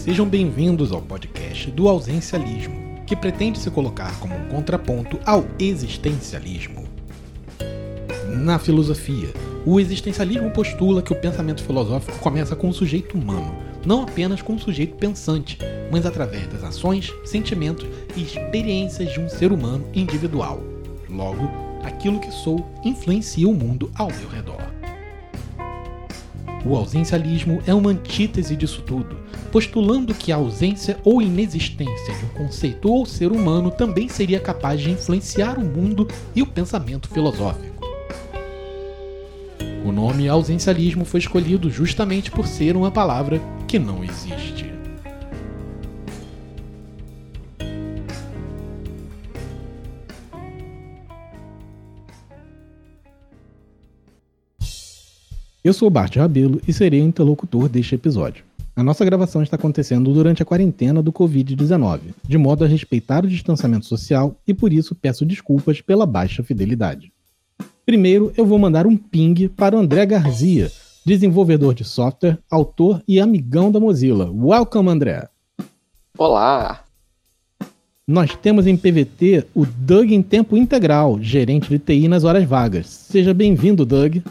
sejam bem-vindos ao podcast do Ausencialismo, que pretende se colocar como um contraponto ao existencialismo. Na filosofia, o existencialismo postula que o pensamento filosófico começa com o sujeito humano, não apenas com o sujeito pensante, mas através das ações, sentimentos e experiências de um ser humano individual. Logo, aquilo que sou influencia o mundo ao meu redor. O ausencialismo é uma antítese disso tudo, postulando que a ausência ou inexistência de um conceito ou ser humano também seria capaz de influenciar o mundo e o pensamento filosófico. O nome ausencialismo foi escolhido justamente por ser uma palavra que não existe. Eu sou Bart Rabelo e serei o interlocutor deste episódio. A nossa gravação está acontecendo durante a quarentena do Covid-19, de modo a respeitar o distanciamento social e por isso peço desculpas pela baixa fidelidade. Primeiro, eu vou mandar um ping para o André Garzia, desenvolvedor de software, autor e amigão da Mozilla. Welcome, André! Olá! Nós temos em PVT o Doug em tempo integral, gerente de TI nas horas vagas. Seja bem-vindo, Doug.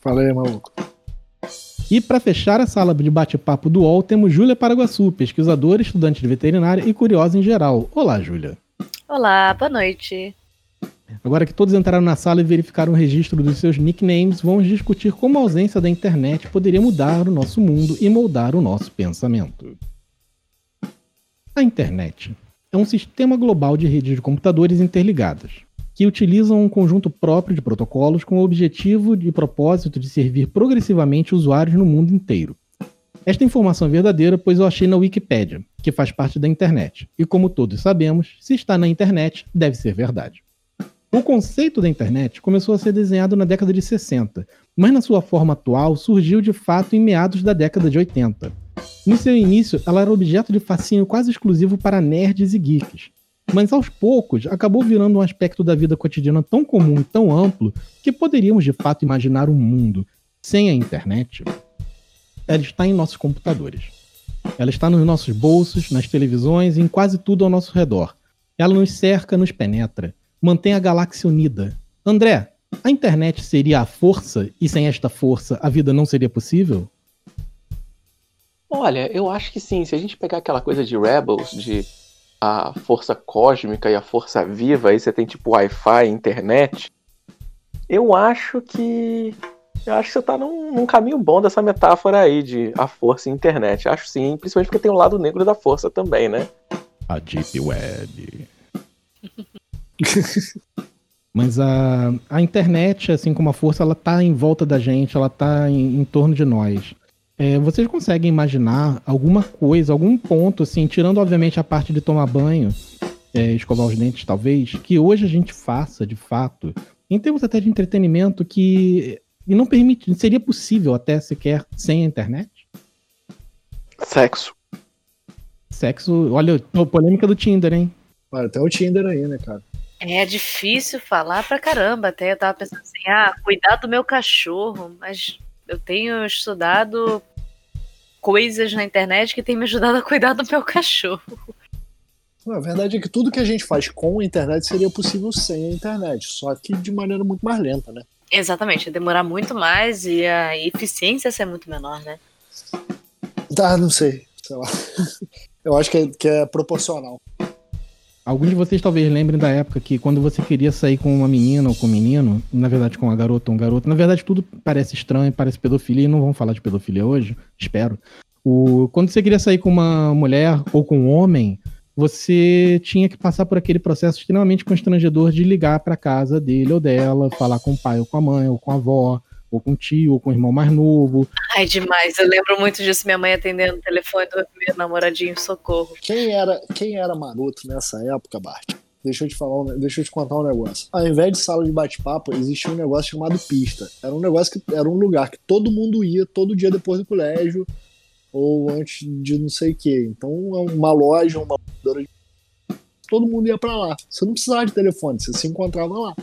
Fala aí, maluco. E para fechar a sala de bate-papo do UOL, temos Júlia Paraguaçu, pesquisadora, estudante de veterinária e curiosa em geral. Olá, Júlia. Olá, boa noite. Agora que todos entraram na sala e verificaram o registro dos seus nicknames, vamos discutir como a ausência da internet poderia mudar o nosso mundo e moldar o nosso pensamento. A internet é um sistema global de redes de computadores interligadas que utilizam um conjunto próprio de protocolos com o objetivo e propósito de servir progressivamente usuários no mundo inteiro. Esta informação é verdadeira, pois eu achei na Wikipédia, que faz parte da internet, e como todos sabemos, se está na internet, deve ser verdade. O conceito da internet começou a ser desenhado na década de 60, mas na sua forma atual surgiu de fato em meados da década de 80. No seu início, ela era objeto de fascínio quase exclusivo para nerds e geeks, mas aos poucos acabou virando um aspecto da vida cotidiana tão comum e tão amplo que poderíamos de fato imaginar um mundo sem a internet. Ela está em nossos computadores. Ela está nos nossos bolsos, nas televisões e em quase tudo ao nosso redor. Ela nos cerca, nos penetra, mantém a galáxia unida. André, a internet seria a força e sem esta força a vida não seria possível? Olha, eu acho que sim. Se a gente pegar aquela coisa de Rebels, de a força cósmica e a força viva, aí você tem tipo Wi-Fi, internet. Eu acho que. Eu acho que você tá num, num, caminho bom dessa metáfora aí de a força e internet. Acho sim, principalmente porque tem o um lado negro da força também, né? A Deep Web. Mas a, a internet, assim como a força, ela tá em volta da gente, ela tá em, em torno de nós. É, vocês conseguem imaginar alguma coisa, algum ponto, assim, tirando obviamente a parte de tomar banho, é, escovar os dentes, talvez, que hoje a gente faça, de fato, em termos até de entretenimento, que e não permite, seria possível até sequer sem a internet? Sexo. Sexo, olha, a polêmica do Tinder, hein? Olha, tem o Tinder aí, né, cara? É difícil falar pra caramba. Até eu tava pensando assim, ah, cuidar do meu cachorro, mas eu tenho estudado coisas na internet que tem me ajudado a cuidar do meu cachorro. A verdade é que tudo que a gente faz com a internet seria possível sem a internet, só que de maneira muito mais lenta, né? Exatamente, demorar muito mais e a eficiência ser muito menor, né? Tá, não sei, sei lá. Eu acho que é, que é proporcional. Alguns de vocês talvez lembrem da época que quando você queria sair com uma menina ou com um menino, na verdade com uma garota ou um garoto, na verdade tudo parece estranho, parece pedofilia, e não vamos falar de pedofilia hoje, espero. O, quando você queria sair com uma mulher ou com um homem, você tinha que passar por aquele processo extremamente constrangedor de ligar para casa dele ou dela, falar com o pai ou com a mãe ou com a avó, ou com o tio, ou com o irmão mais novo. Ai, demais. Eu lembro muito disso, minha mãe atendendo o telefone do meu namoradinho, socorro. Quem era, quem era maroto nessa época, Bart? Deixa eu te falar, deixa eu te contar um negócio. Ao invés de sala de bate-papo, existia um negócio chamado pista. Era um negócio que era um lugar que todo mundo ia todo dia depois do colégio ou antes de não sei o quê. Então, uma loja, uma todo mundo ia para lá. Você não precisava de telefone, você se encontrava lá.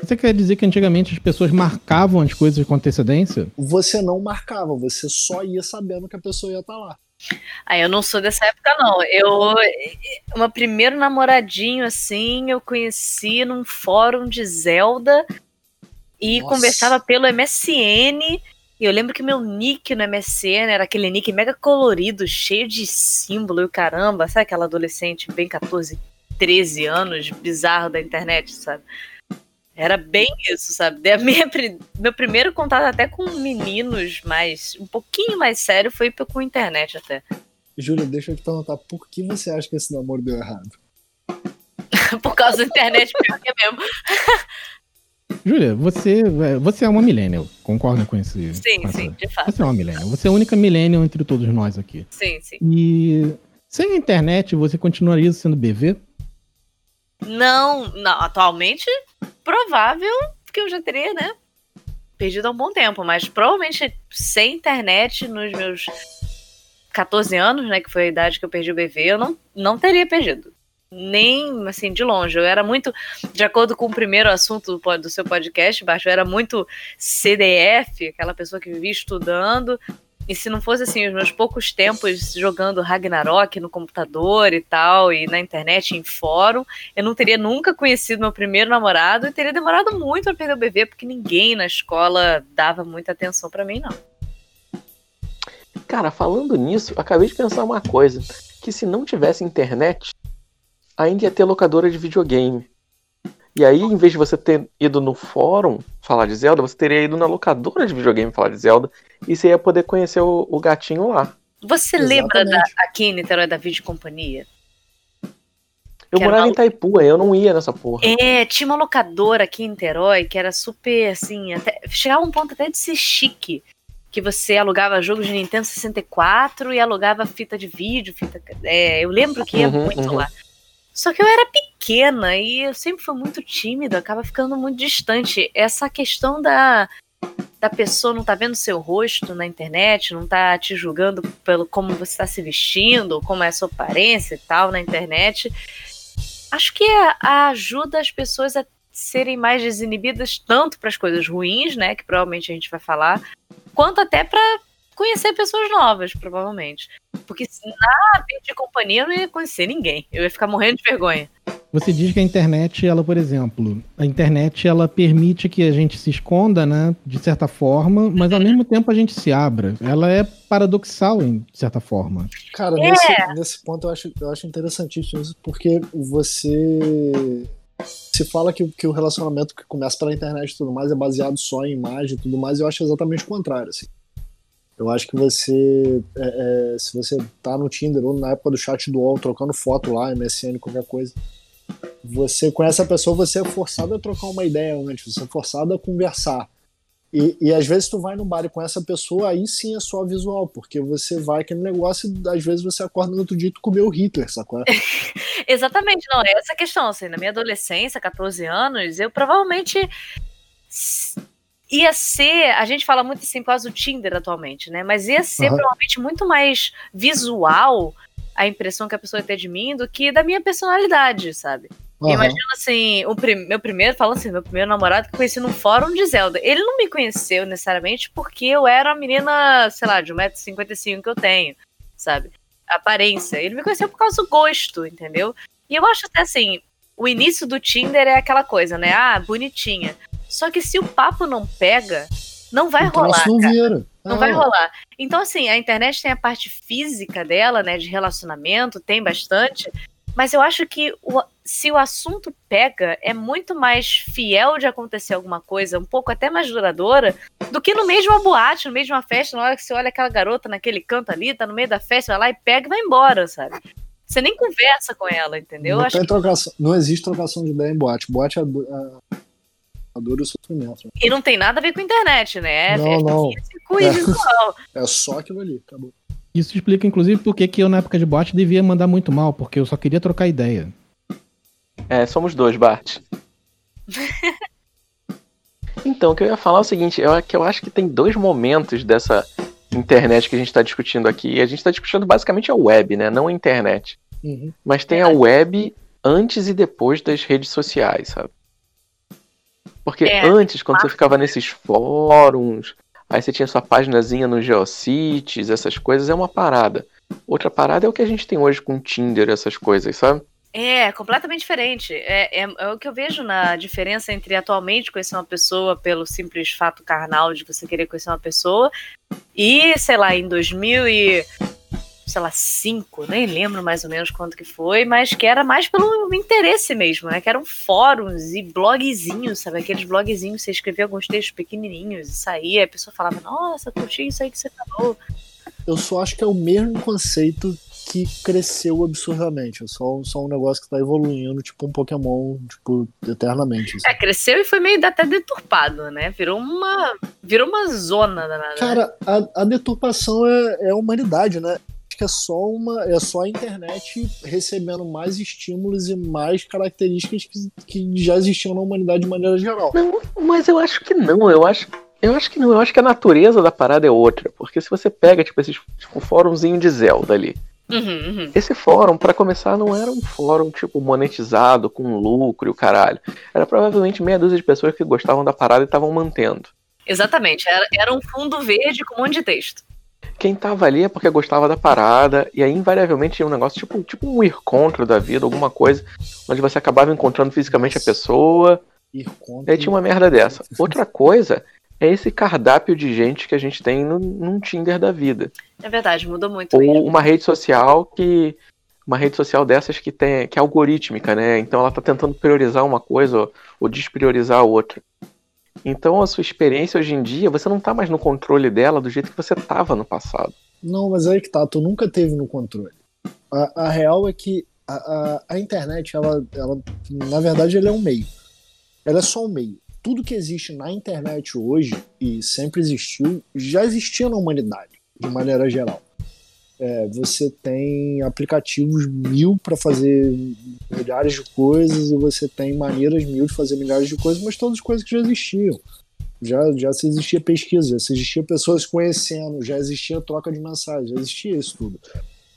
Você quer dizer que antigamente as pessoas marcavam as coisas com antecedência? Você não marcava, você só ia sabendo que a pessoa ia estar tá lá. Ah, eu não sou dessa época, não. Eu. Meu primeiro namoradinho, assim, eu conheci num fórum de Zelda e Nossa. conversava pelo MSN. E eu lembro que meu nick no MSN era aquele nick mega colorido, cheio de símbolo e o caramba. Sabe aquela adolescente bem 14, 13 anos, bizarro da internet, sabe? Era bem isso, sabe? Da minha meu primeiro contato até com meninos mais. um pouquinho mais sério foi com internet até. Júlia, deixa eu te perguntar, por que você acha que esse namoro deu errado? Por causa da internet, pior que é mesmo. Júlia, você, você é uma millennial, concorda com esse? Sim, com essa- sim, de fato. Você é uma millennial. Você é a única millennial entre todos nós aqui. Sim, sim. E sem a internet, você continuaria sendo BV? Não, não, atualmente, provável que eu já teria, né? Perdido há um bom tempo, mas provavelmente sem internet nos meus 14 anos, né? Que foi a idade que eu perdi o BV, eu não, não teria perdido. Nem assim, de longe. Eu era muito, de acordo com o primeiro assunto do, do seu podcast, Baixo, eu era muito CDF, aquela pessoa que vivia estudando. E se não fosse assim, os meus poucos tempos jogando Ragnarok no computador e tal, e na internet, em fórum, eu não teria nunca conhecido meu primeiro namorado e teria demorado muito pra perder o bebê, porque ninguém na escola dava muita atenção pra mim, não. Cara, falando nisso, acabei de pensar uma coisa. Que se não tivesse internet, ainda ia ter locadora de videogame. E aí, em vez de você ter ido no fórum falar de Zelda, você teria ido na locadora de videogame falar de Zelda. E você ia poder conhecer o, o gatinho lá. Você lembra da, aqui em Niterói da Vídeo Companhia? Eu Que morava uma- em Itaipu, aí eu não ia nessa porra. É, tinha uma locadora aqui em Niterói que era super assim, até, chegava um ponto até de ser chique. Que você alugava jogo de Nintendo 64 e alugava fita de vídeo, fita. É, eu lembro que ia Uhum, muito uhum. lá. Só que eu era pequena e eu sempre fui muito tímida, acaba ficando muito distante. Essa questão da, da pessoa não tá vendo seu rosto na internet, não tá te julgando pelo como você está se vestindo, como é a sua aparência e tal na internet. Acho que a ajuda as pessoas a serem mais desinibidas tanto para as coisas ruins, né, que provavelmente a gente vai falar, quanto até para conhecer pessoas novas, provavelmente. Porque se na vida de companhia eu não ia conhecer ninguém. Eu ia ficar morrendo de vergonha. Você diz que a internet, ela, por exemplo, a internet ela permite que a gente se esconda, né, de certa forma, mas ao mesmo tempo a gente se abra. Ela é paradoxal em certa forma. Cara, É. nesse, nesse ponto eu acho, eu acho interessantíssimo isso, porque você. Se fala que, que o relacionamento que começa pela internet e tudo mais é baseado só em imagem e tudo mais, eu acho exatamente o contrário. Assim. Eu acho que você. é, é, se você tá no Tinder ou na época do chat do UOL, trocando foto lá, MSN, qualquer coisa, você conhece a pessoa, você é forçado a trocar uma ideia antes, você é forçado a conversar. E, e às vezes tu vai no bar e com essa pessoa, aí sim é só visual, porque você vai aquele negócio e às vezes você acorda no outro dia e tu comeu Hitler, sacou? Exatamente, não, é essa questão, assim, na minha adolescência, 14 anos, eu provavelmente ia ser, a gente fala muito assim por causa do Tinder atualmente, né, mas ia ser Aham. provavelmente muito mais visual a impressão que a pessoa ia ter de mim do que da minha personalidade, sabe? Aham. Imagina assim, o prim- meu primeiro, falando assim, meu primeiro namorado que conheci num fórum de Zelda. Ele não me conheceu necessariamente porque eu era uma menina, sei lá, de 1,55m que eu tenho, sabe? Aparência. Ele me conheceu por causa do gosto, entendeu? E eu acho até assim, o início do Tinder é aquela coisa, né? Ah, bonitinha. Só que se o papo não pega, não vai O troço rolar. não cara. Não Ah, vai rolar. Então, assim, a internet tem a parte física dela, né? De relacionamento, tem bastante. Mas eu acho que o- se o assunto pega, é muito mais fiel de acontecer alguma coisa, um pouco até mais duradoura, do que no mesmo boate, no mesmo festa, na hora que você olha aquela garota naquele canto ali, tá no meio da festa, vai lá e pega e vai embora, sabe? Você nem conversa com ela, entendeu? Eu Não, tem trocação, não existe trocação de ideia em boate. Boate é a, do- a, a dor e o sofrimento. que não tem nada a ver com internet, né? É Não, festa não. físico e É. visual. É só aquilo ali, acabou. Isso explica, inclusive, por que que eu, na época de bot, devia mandar muito mal, porque eu só queria trocar ideia. É, somos dois, Bart. Então, o que eu ia falar é o seguinte, eu, que eu acho que tem dois momentos dessa internet que a gente está discutindo aqui. A gente está discutindo basicamente a web, né? Não a internet. Uhum. Mas tem a web antes e depois das redes sociais, sabe? Porque É. antes, quando você ficava nesses fóruns, aí você tinha sua paginazinha no Geocities, essas coisas, é uma parada. Outra parada é o que a gente tem hoje com Tinder, essas coisas, sabe? É, completamente diferente. É, é, é, o que eu vejo na diferença entre atualmente conhecer uma pessoa pelo simples fato carnal de você querer conhecer uma pessoa e, sei lá, em 2000 e sei lá, 5, nem lembro mais ou menos quanto que foi, mas que era mais pelo interesse mesmo, né? Que eram fóruns e blogzinhos, sabe? Aqueles blogzinhos, você escrevia alguns textos pequenininhos e saía, a pessoa falava, nossa, curti isso aí que você falou. Eu só acho que é o mesmo conceito que cresceu absurdamente. É só, só um negócio que tá evoluindo, tipo um Pokémon, tipo, eternamente. Assim. É, cresceu e foi meio até deturpado, né? Virou uma. Virou uma zona danada. Cara, a, a deturpação é, é a humanidade, né? Acho que é só uma. É só a internet recebendo mais estímulos e mais características que, que já existiam na humanidade de maneira geral. Não, mas eu acho que não. Eu acho eu acho que não, eu acho que a natureza da parada é outra. Porque se você pega, tipo, esse tipo, fórumzinho de Zelda ali. Uhum, uhum. Esse fórum, para começar, não era um fórum tipo monetizado com lucro e o caralho. Era provavelmente meia dúzia de pessoas que gostavam da parada e estavam mantendo. Exatamente, era, era um fundo verde com um monte de texto. Quem tava ali é porque gostava da parada, e aí invariavelmente tinha um negócio tipo, tipo um ir contra da vida, alguma coisa, onde você acabava encontrando fisicamente a pessoa. Ir contra. E aí tinha uma merda dessa. Outra coisa é esse cardápio de gente que a gente tem no, num Tinder da vida. É verdade, mudou muito. Ou mesmo. uma rede social que. Uma rede social dessas que tem que é algorítmica, né? Então ela está tentando priorizar uma coisa ou, ou despriorizar a outra. Então a sua experiência hoje em dia, você não está mais no controle dela do jeito que você estava no passado. Não, mas aí que tá, tu nunca teve no controle. A, a real é que a, a, a, internet, ela, ela, na verdade, ela é um meio. Ela é só um meio tudo que existe na internet hoje, e sempre existiu, já existia na humanidade, de maneira geral. É, você tem aplicativos mil para fazer milhares de coisas e você tem maneiras mil de fazer milhares de coisas, mas todas coisas que já existiam. Já, já se existia pesquisa, já se existia pessoas conhecendo, já existia troca de mensagens, já existia isso tudo.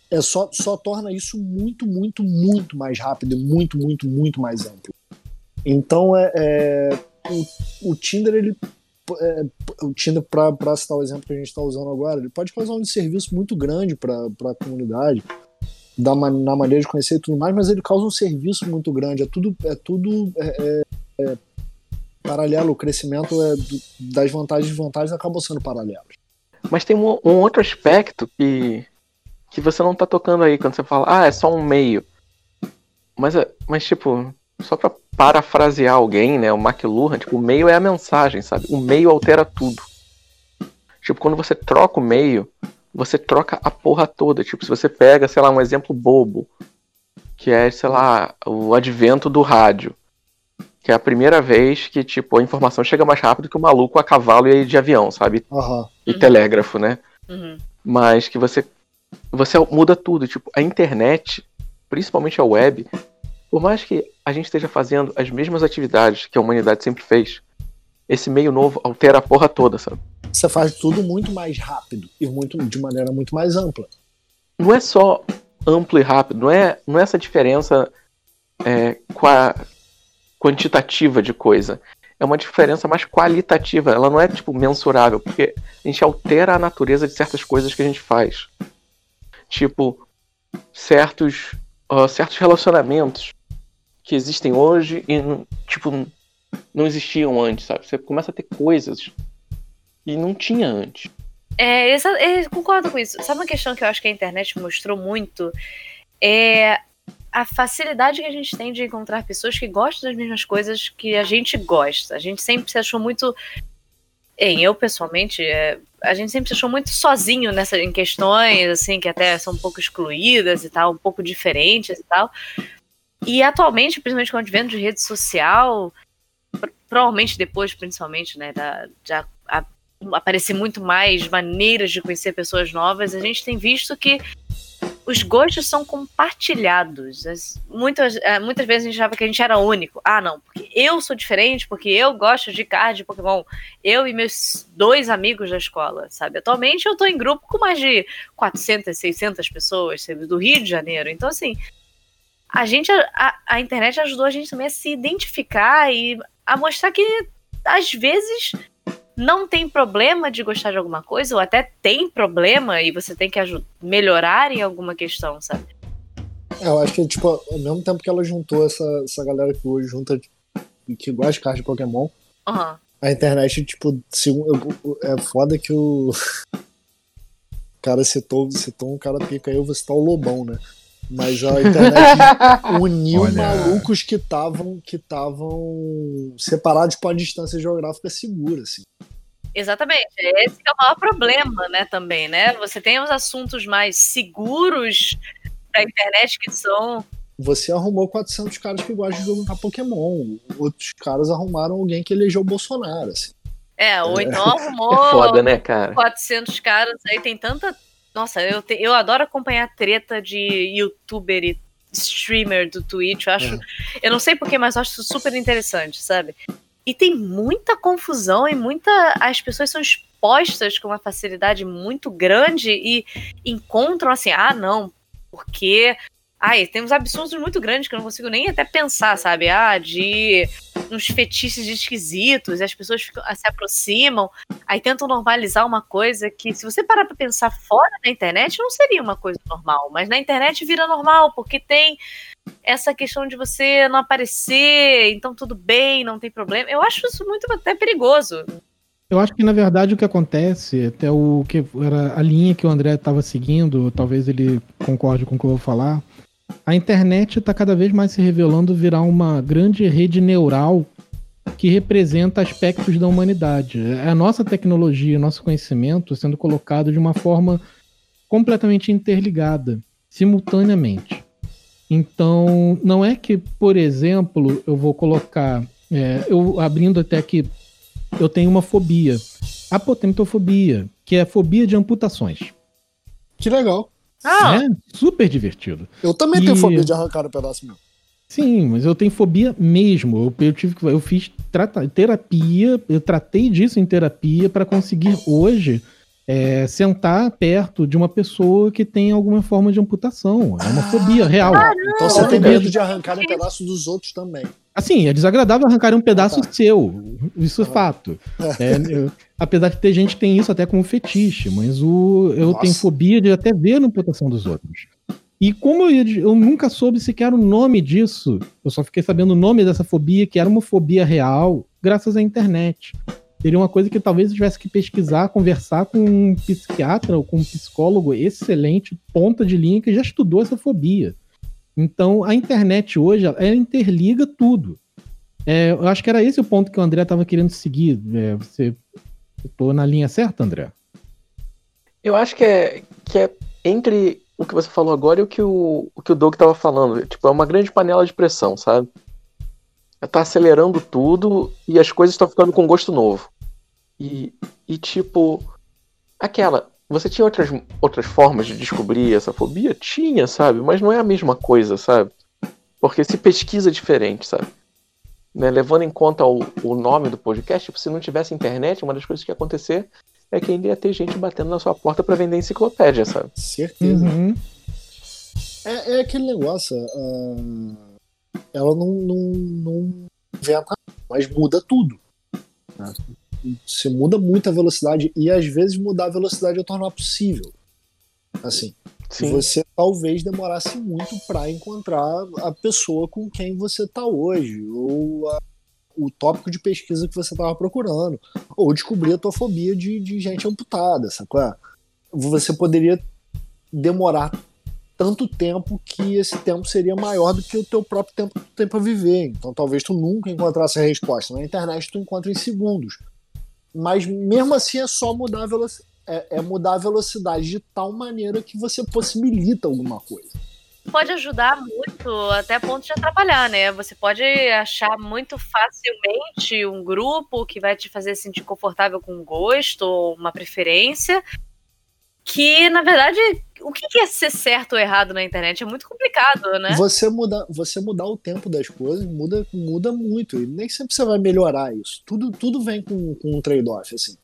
É só, só torna isso muito, muito, muito mais rápido, muito, muito, muito mais amplo. Então é, é o, o Tinder, ele. É, o Tinder, para citar o exemplo que a gente está usando agora, ele pode causar um serviço muito grande para a comunidade, da, na maneira de conhecer e tudo mais, mas ele causa um serviço muito grande. É tudo, é tudo é, é, é paralelo. O crescimento é, das vantagens e desvantagens acabam sendo paralelos. Mas tem um, um, outro aspecto que, que você não está tocando aí quando você fala, ah, é só um meio. Mas, é, mas tipo, só para parafrasear alguém, né, o McLuhan, tipo, o meio é a mensagem, sabe? O meio altera tudo. Tipo, quando você troca o meio, você troca a porra toda. Tipo, se você pega, sei lá, um exemplo bobo, que é, sei lá, o advento do rádio. Que é a primeira vez que, tipo, a informação chega mais rápido que o maluco a cavalo e de avião, sabe? Uhum. E telégrafo, né? Uhum. Mas que você. Você muda tudo. Tipo, a internet, principalmente a web, por mais que a gente esteja fazendo as mesmas atividades que a humanidade sempre fez, esse meio novo altera a porra toda, sabe? Você faz tudo muito mais rápido e muito de maneira muito mais ampla. Não é só amplo e rápido, não é, não é essa diferença é, quantitativa de coisa. É uma diferença mais qualitativa. Ela não é tipo mensurável, porque a gente altera a natureza de certas coisas que a gente faz. Tipo, certos, uh, certos relacionamentos que existem hoje e, tipo, não existiam antes, sabe? Você começa a ter coisas que não tinha antes. É, é, concordo com isso. Sabe uma questão que eu acho que a internet mostrou muito? É a facilidade que a gente tem de encontrar pessoas que gostam das mesmas coisas que a gente gosta. A gente sempre se achou muito. Em eu, pessoalmente, é, a gente sempre se achou muito sozinho nessa, em questões, assim, que até são um pouco excluídas e tal, um pouco diferentes e tal. E atualmente, principalmente com o advento de rede social, provavelmente depois, principalmente, né, da, de a, aparecer muito mais maneiras de conhecer pessoas novas, a gente tem visto que os gostos são compartilhados. Muitas, é, muitas vezes a gente achava que a gente era único. Ah, não, porque eu sou diferente, porque eu gosto de card de Pokémon. Eu e meus dois amigos da escola, sabe? Atualmente eu tô em grupo com mais de 400, 600 pessoas, do Rio de Janeiro. Então, assim, a gente, a, a internet ajudou a gente também a se identificar e a mostrar que, às vezes, não tem problema de gostar de alguma coisa, ou até tem problema e você tem que melhorar em alguma questão, sabe? É, eu acho que, tipo, ao mesmo tempo que ela juntou essa, essa galera que hoje junta, que gosta de cartas de Pokémon, uhum. a internet, tipo, é foda que o cara citou, citou um cara pica aí, eu vou citar o Lobão, né? Mas a internet uniu Olha... malucos que estavam que estavam separados por uma distância geográfica segura, assim. Exatamente, esse é o maior problema, né, também, né? Você tem os assuntos mais seguros da internet que são você arrumou 400 caras que gostam de jogar Pokémon. Outros caras arrumaram alguém que elegeu o Bolsonaro, assim. É, ou então arrumou é foda, né, cara? 400 caras, aí tem tanta nossa, eu, te, eu adoro acompanhar treta de youtuber e streamer do Twitch. Eu acho. É. Eu não sei porquê, mas eu acho super interessante, sabe? E tem muita confusão e muita. As pessoas são expostas com uma facilidade muito grande e encontram assim, ah, não, porque Ai, tem uns absurdos muito grandes que eu não consigo nem até pensar, sabe? Ah, de uns fetiches esquisitos, e as pessoas ficam, se aproximam, aí tentam normalizar uma coisa que, se você parar pra pensar fora da internet, não seria uma coisa normal. Mas na internet vira normal, porque tem essa questão de você não aparecer, então tudo bem, não tem problema. Eu acho isso muito até perigoso. Eu acho que na verdade o que acontece, até o que era a linha que o André estava seguindo, talvez ele concorde com o que eu vou falar, a internet está cada vez mais se revelando virar uma grande rede neural que representa aspectos da humanidade. É a nossa tecnologia, nosso conhecimento sendo colocado de uma forma completamente interligada, simultaneamente. Então, não é que, por exemplo, eu vou colocar, é, eu abrindo até aqui, eu tenho uma fobia, apotemitofobia, que é a fobia de amputações. Que legal. Ah. É super divertido. Eu também e... tenho fobia de arrancar um pedaço meu. Sim, mas eu tenho fobia mesmo. Eu, eu tive que, eu fiz trata, terapia, eu tratei disso em terapia para conseguir hoje é, sentar perto de uma pessoa que tem alguma forma de amputação. É uma ah, fobia real. Caramba. Então você tem medo de arrancar um pedaço dos outros também. Assim, é desagradável arrancar um pedaço ah, tá. seu. Isso é fato. É, eu, apesar de ter gente que tem isso até como fetiche, mas o, eu Nossa. tenho fobia de até ver a amputação dos outros. E como eu, eu, nunca soube sequer o nome disso, eu só fiquei sabendo o nome dessa fobia, que era uma fobia real, graças à internet. Seria uma coisa que talvez eu tivesse que pesquisar, conversar com um psiquiatra ou com um psicólogo excelente, ponta de linha, que já estudou essa fobia. Então, a internet hoje, ela interliga tudo. É, eu acho que era esse o ponto que o André estava querendo seguir. É, você estou na linha certa, André? Eu acho que é, que é entre o que você falou agora e o que o, o que o Doug estava falando. Tipo, é uma grande panela de pressão, sabe? Tá acelerando tudo e as coisas estão ficando com gosto novo. E, e tipo, aquela. Você tinha outras, outras formas de descobrir essa fobia? Tinha, sabe? Mas não é a mesma coisa, sabe? Porque se pesquisa diferente, sabe? Né? Levando em conta o, o nome do podcast, tipo, se não tivesse internet, uma das coisas que ia acontecer é que ainda ia ter gente batendo na sua porta para vender enciclopédia, sabe? Certeza. Uhum. É, é, aquele negócio. Uh, ela não, não, não inventa, mas muda tudo. Né? Se muda muito a velocidade e às vezes mudar a velocidade é tornar possível. Assim, Sim. você talvez demorasse muito para encontrar a pessoa com quem você está hoje, ou a, o tópico de pesquisa que você estava procurando, ou descobrir a tua fobia de, de gente amputada, sacou? Você poderia demorar tanto tempo que esse tempo seria maior do que o teu próprio tempo que tu tem para viver. Então talvez tu nunca encontrasse a resposta. Na internet tu encontra em segundos. Mas mesmo assim é só mudar a velocidade. É, é mudar a velocidade de tal maneira que você possibilita alguma coisa pode ajudar muito, até ponto de atrapalhar, né? Você pode achar muito facilmente um grupo que vai te fazer sentir confortável com um gosto ou uma preferência, que na verdade o que é ser certo ou errado na internet é muito complicado, né? Você mudar, você mudar o tempo das coisas muda, muda muito e nem sempre você vai melhorar isso. Tudo, tudo vem com, com um trade-off assim.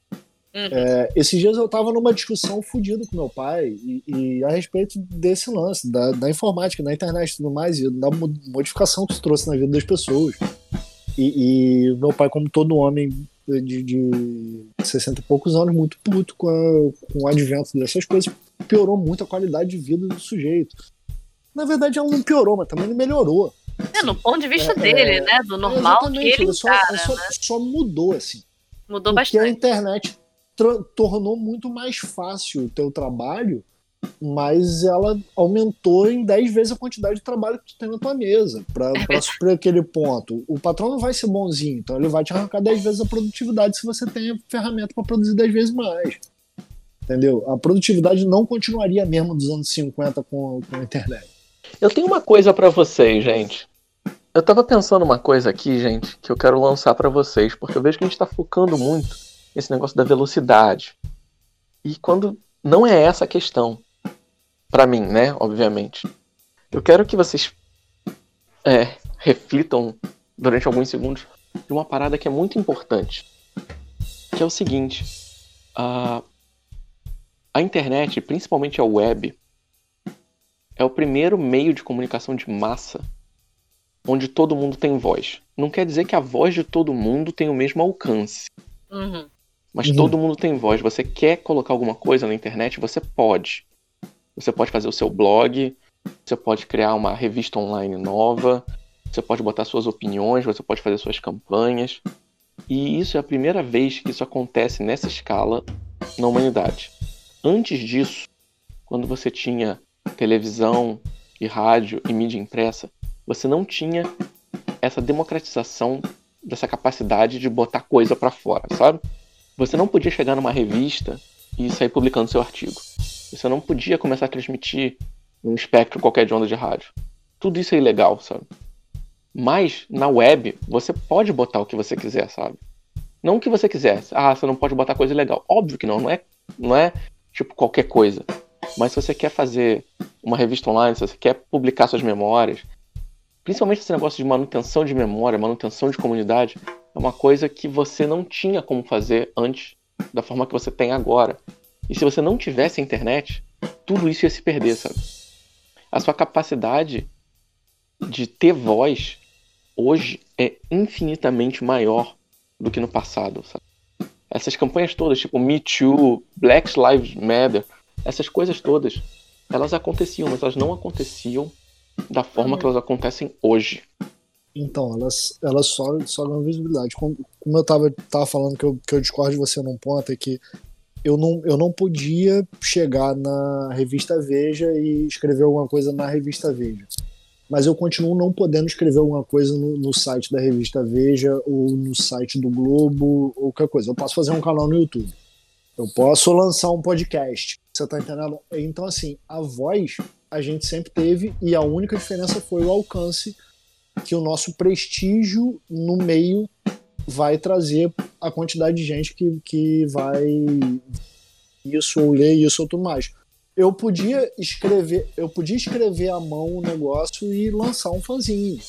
Uhum. É, esses dias eu tava numa discussão fodida com meu pai e, e, a respeito desse lance, da, da informática, da internet e tudo mais, e da modificação que isso trouxe na vida das pessoas. E, e meu pai, como todo homem de, de 60 e poucos anos, muito puto com, a, com o advento dessas coisas, piorou muito a qualidade de vida do sujeito. Na verdade, ela não piorou, mas também não melhorou. É, no ponto de vista é, dele, é, né? Do normal que ele só, encara, só, né? só mudou, assim. Mudou Porque a bastante. internet tornou muito mais fácil o teu trabalho, mas ela aumentou em 10 vezes a quantidade de trabalho que tu tem na tua mesa para É suprir aquele ponto. O patrão não vai ser bonzinho, então ele vai te arrancar 10 vezes a produtividade se você tem a ferramenta para produzir 10 vezes mais. Entendeu? A produtividade não continuaria mesmo dos anos 50 com, com a internet. Eu tenho uma coisa para vocês, gente. Eu tava pensando uma coisa aqui, gente, que eu quero lançar para vocês, porque eu vejo que a gente tá focando muito nesse negócio da velocidade. E quando não é essa a questão, para mim, né, obviamente. Eu quero que vocês é, reflitam durante alguns segundos de uma parada que é muito importante, que é o seguinte: a, a internet, principalmente a web, é o primeiro meio de comunicação de massa onde todo mundo tem voz. Não quer dizer que a voz de todo mundo tem o mesmo alcance, Uhum. mas Uhum. todo mundo tem voz. Você quer colocar alguma coisa na internet, você pode. Você pode fazer o seu blog, você pode criar uma revista online nova, você pode botar suas opiniões, você pode fazer suas campanhas. E isso é a primeira vez que isso acontece nessa escala na humanidade. Antes disso, quando você tinha televisão e rádio e mídia impressa, você não tinha essa democratização dessa capacidade de botar coisa pra fora, sabe? Você não podia chegar numa revista e sair publicando seu artigo. Você não podia começar a transmitir um espectro qualquer de onda de rádio. Tudo isso é ilegal, sabe? Mas na web você pode botar o que você quiser, sabe? Não o que você quiser. Ah, você não pode botar coisa ilegal. Óbvio que não, não é, não é tipo qualquer coisa. Mas se você quer fazer uma revista online, se você quer publicar suas memórias, principalmente esse negócio de manutenção de memória, manutenção de comunidade, é uma coisa que você não tinha como fazer antes da forma que você tem agora. E se você não tivesse internet, tudo isso ia se perder, sabe? A sua capacidade de ter voz hoje é infinitamente maior do que no passado, sabe? Essas campanhas todas, tipo Me Too, Black Lives Matter, essas coisas todas, elas aconteciam, mas elas não aconteciam da forma que elas acontecem hoje. Então, elas, elas só, só ganham visibilidade. Como, como eu tava, tava falando que eu, que eu discordo de você num ponto, é que eu não, eu não podia chegar na revista Veja e escrever alguma coisa na revista Veja. Mas eu continuo não podendo escrever alguma coisa no, no site da revista Veja ou no site do Globo ou qualquer coisa. Eu posso fazer um canal no YouTube. Eu posso lançar um podcast. Você tá entendendo? Então, assim, a voz a gente sempre teve e a única diferença foi o alcance que o nosso prestígio no meio vai trazer a quantidade de gente que, que vai isso ou ler isso ou tudo mais. Eu podia escrever, eu podia escrever à mão o negócio e lançar um fanzine,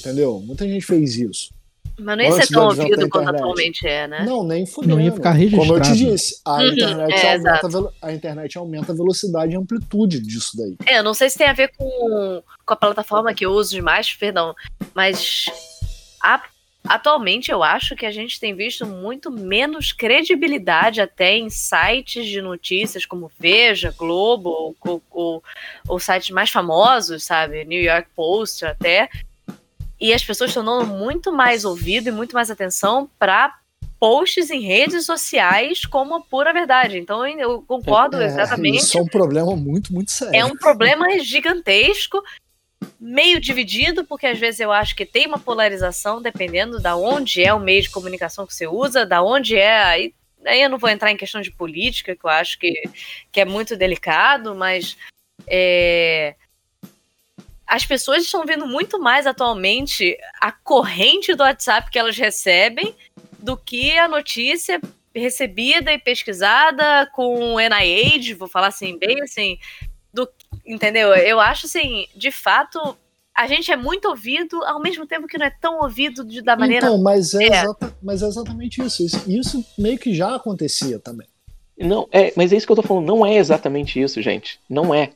entendeu? Muita gente fez isso. Mas não ia ser Antes tão do advento ouvido quanto atualmente é, né? Não, nem fudendo. Não ia ficar Como eu te registrado. disse, a, Uhum, internet é, aumenta, a internet aumenta a velocidade e amplitude disso daí. É, eu não sei se tem a ver com, com a plataforma que eu uso demais, perdão, mas a- atualmente eu acho que a gente tem visto muito menos credibilidade até em sites de notícias como Veja, Globo, ou, ou- ou- ou sites mais famosos, sabe? New York Post até. E as pessoas estão dando muito mais ouvido e muito mais atenção para posts em redes sociais como a pura verdade. Então eu- concordo É, exatamente. Isso é um problema muito, muito sério. É um problema gigantesco, meio dividido, porque às vezes eu acho que tem uma polarização dependendo da onde é o meio de comunicação que você usa, da onde é. Aí, aí eu não vou entrar em questão de política, que eu acho que, que é muito delicado, mas é, as pessoas estão vendo muito mais atualmente a corrente do WhatsApp que elas recebem do que a notícia recebida e pesquisada com NIH, vou falar assim, bem assim, entendeu? Eu acho assim, de fato, a gente é muito ouvido, ao mesmo tempo que não é tão ouvido de- da maneira. Então, mas é, É. exata- mas é exatamente isso. isso. Isso meio que já acontecia também. Não, é, mas é isso que eu tô falando. Não é exatamente isso, gente. Não é.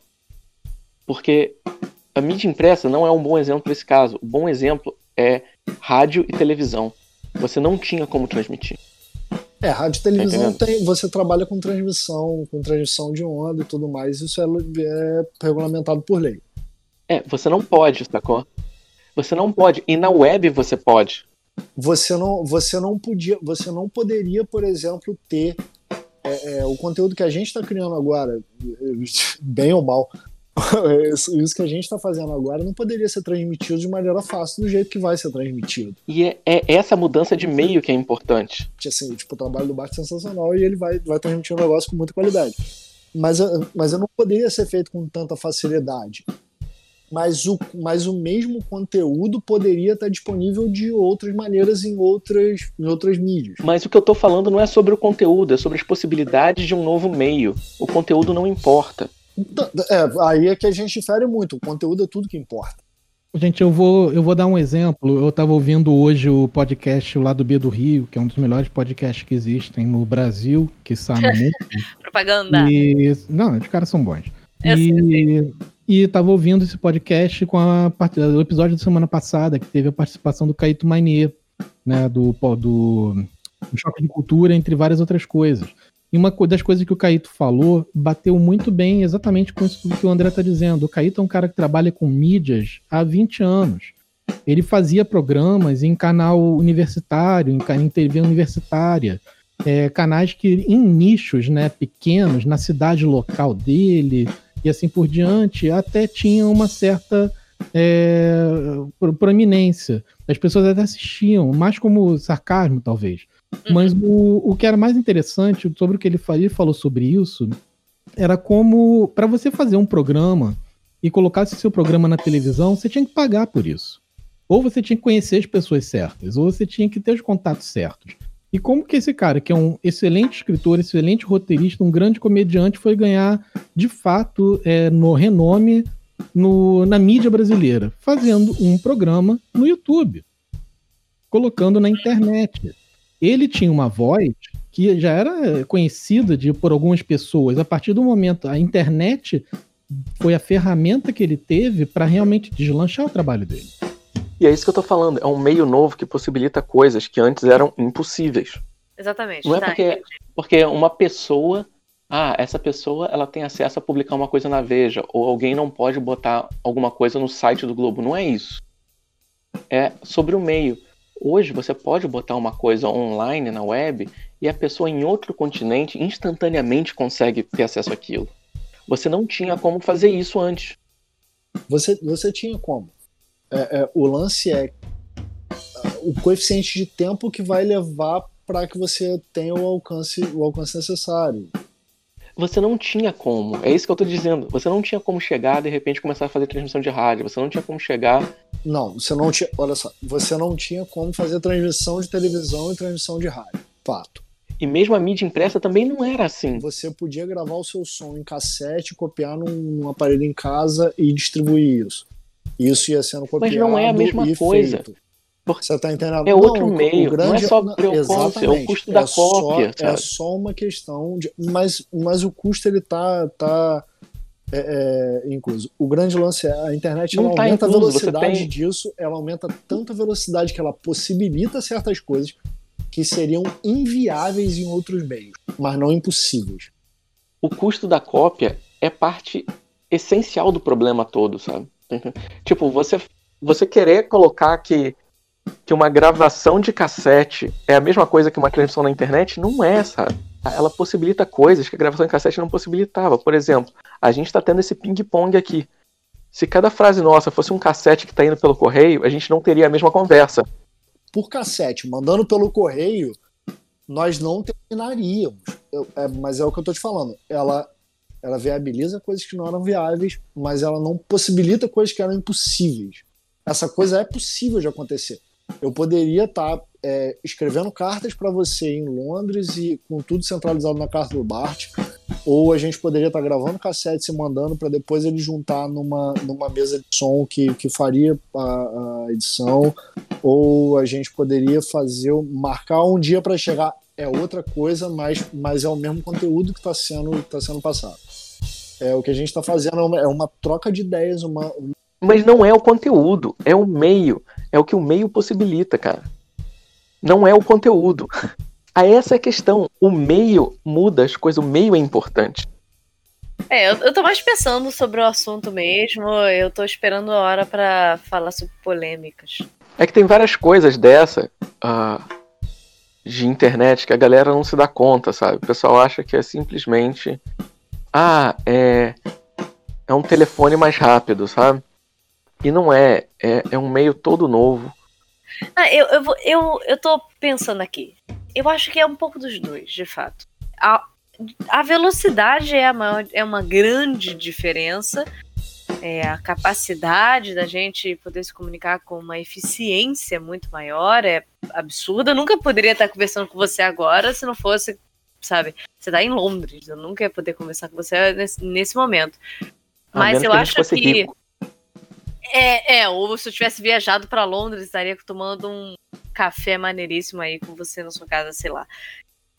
Porque a mídia impressa não é um bom exemplo desse caso. O bom exemplo é rádio e televisão. Você não tinha como transmitir. É, rádio e televisão tem, você trabalha com transmissão, com transmissão de onda e tudo mais, isso é, é regulamentado por lei. É, você não pode, sacou? Você não pode. E na web você pode. Você não, você não podia, você não poderia, por exemplo, ter é, é, o conteúdo que a gente está criando agora, bem ou mal, isso que a gente está fazendo agora não poderia ser transmitido de maneira fácil do jeito que vai ser transmitido. E é, é essa mudança de meio que é importante. Assim, tipo, o trabalho do Bart é sensacional e ele vai, vai transmitir um negócio com muita qualidade. Mas, mas eu não poderia ser feito com tanta facilidade. Mas o, mas o mesmo conteúdo poderia estar disponível de outras maneiras em outras, em outras mídias. Mas o que eu estou falando não é sobre o conteúdo, é sobre as possibilidades de um novo meio. O conteúdo não importa. Então, é, aí é que a gente difere muito. O conteúdo é tudo que importa. Gente, eu vou, eu vou dar um exemplo. Eu estava ouvindo hoje o podcast lá do B do Rio, que é um dos melhores podcasts que existem no Brasil, que sabe muito. Propaganda. E, não, os caras são bons. Eu e, e tava ouvindo esse podcast com a, o episódio da semana passada, que teve a participação do Caíto Mainier, né, do, do, do Choque de Cultura, entre várias outras coisas. E uma das coisas que o Caíto falou bateu muito bem exatamente com isso que o André está dizendo. O Caíto é um cara que trabalha com mídias há 20 anos. Ele fazia programas em canal universitário, em, TV universitária, é, canais que em nichos né, pequenos, na cidade local dele e assim por diante, até tinha uma certa é, proeminência. As pessoas até assistiam, mais como sarcasmo, talvez. Mas uhum. o, o que era mais interessante sobre o que ele, ele falou sobre isso era como, para você fazer um programa e colocar seu programa na televisão, você tinha que pagar por isso. Ou você tinha que conhecer as pessoas certas, ou você tinha que ter os contatos certos. E como que esse cara, que é um excelente escritor, excelente roteirista, um grande comediante, foi ganhar, de fato, é, no renome no, na mídia brasileira? Fazendo um programa no YouTube, colocando na internet ele tinha uma voz que já era conhecida de, por algumas pessoas. A partir do momento, a internet foi a ferramenta que ele teve para realmente deslanchar o trabalho dele. E é isso que eu tô falando, é um meio novo que possibilita coisas que antes eram impossíveis. Exatamente. Não é tá, porque, porque uma pessoa, ah, essa pessoa ela tem acesso a publicar uma coisa na Veja, ou alguém não pode botar alguma coisa no site do Globo. Não é isso. É sobre o meio. Hoje você pode botar uma coisa online na web e a pessoa em outro continente instantaneamente consegue ter acesso àquilo. Você não tinha como fazer isso antes. Você, você tinha como. É, é, o lance é o coeficiente de tempo que vai levar para que você tenha o alcance, o alcance necessário. Você não tinha como, é isso que eu estou dizendo. Você não tinha como chegar de repente começar a fazer transmissão de rádio. Você não tinha como chegar não, você não tinha. Olha só, você não tinha como fazer transmissão de televisão e transmissão de rádio. Fato. E mesmo a mídia impressa também não era assim. Você podia gravar o seu som em cassete, copiar num, num aparelho em casa e distribuir isso. Isso ia sendo copiado. Mas não é a mesma coisa. Feito. Você tá entendendo? É outro não, meio, grande... não é só preocupância, é o custo da é cópia. Só, é só uma questão de. Mas, mas o custo ele tá. tá é, é, incluso. O grande lance é a internet ela tá aumenta incluso, a velocidade tem... disso, ela aumenta tanta velocidade que ela possibilita certas coisas que seriam inviáveis em outros meios, mas não impossíveis. O custo da cópia é parte essencial do problema todo, sabe? Tipo, você, você querer colocar que, que uma gravação de cassete é a mesma coisa que uma transmissão na internet, não é, sabe? ela possibilita coisas que a gravação em cassete não possibilitava. Por exemplo, a gente está tendo esse ping-pong aqui. Se cada frase nossa fosse um cassete que está indo pelo correio, a gente não teria a mesma conversa. Por cassete, mandando pelo correio, nós não terminaríamos. Eu, é, mas é o que eu estou te falando. Ela, ela viabiliza coisas que não eram viáveis, mas ela não possibilita coisas que eram impossíveis. Essa coisa é possível de acontecer. Eu poderia estar tá é, escrevendo cartas para você em Londres e com tudo centralizado na carta do Bart, ou a gente poderia estar tá gravando cassete e mandando para depois ele juntar numa, numa mesa de som que, que faria a, a edição, ou a gente poderia fazer, marcar um dia para chegar, é outra coisa, mas, mas é o mesmo conteúdo que está sendo, tá sendo passado. É, o que a gente está fazendo é uma, é uma, troca de ideias, uma, Mas não é o conteúdo, é o meio. É o que o meio possibilita, cara. Não é o conteúdo. Aí essa é a questão. O meio muda as coisas, o meio é importante. É, eu, eu tô mais pensando sobre o assunto mesmo. Eu tô esperando a hora para falar sobre polêmicas. É que tem várias coisas dessa uh, de internet que a galera não se dá conta, sabe? O pessoal acha que é simplesmente. Ah, é. É um telefone mais rápido, sabe? E não é. É, é um meio todo novo. Ah, eu, eu, eu, eu tô pensando aqui. Eu acho que é um pouco dos dois, de fato. A, a velocidade é uma, é uma grande diferença. É, a capacidade da gente poder se comunicar com uma eficiência muito maior é absurda. Eu nunca poderia estar conversando com você agora se não fosse, sabe? Você está em Londres, eu nunca ia poder conversar com você nesse, nesse momento. Mas eu acho que. Rico. É, é, ou se eu tivesse viajado para Londres, estaria tomando um café maneiríssimo aí com você na sua casa, sei lá.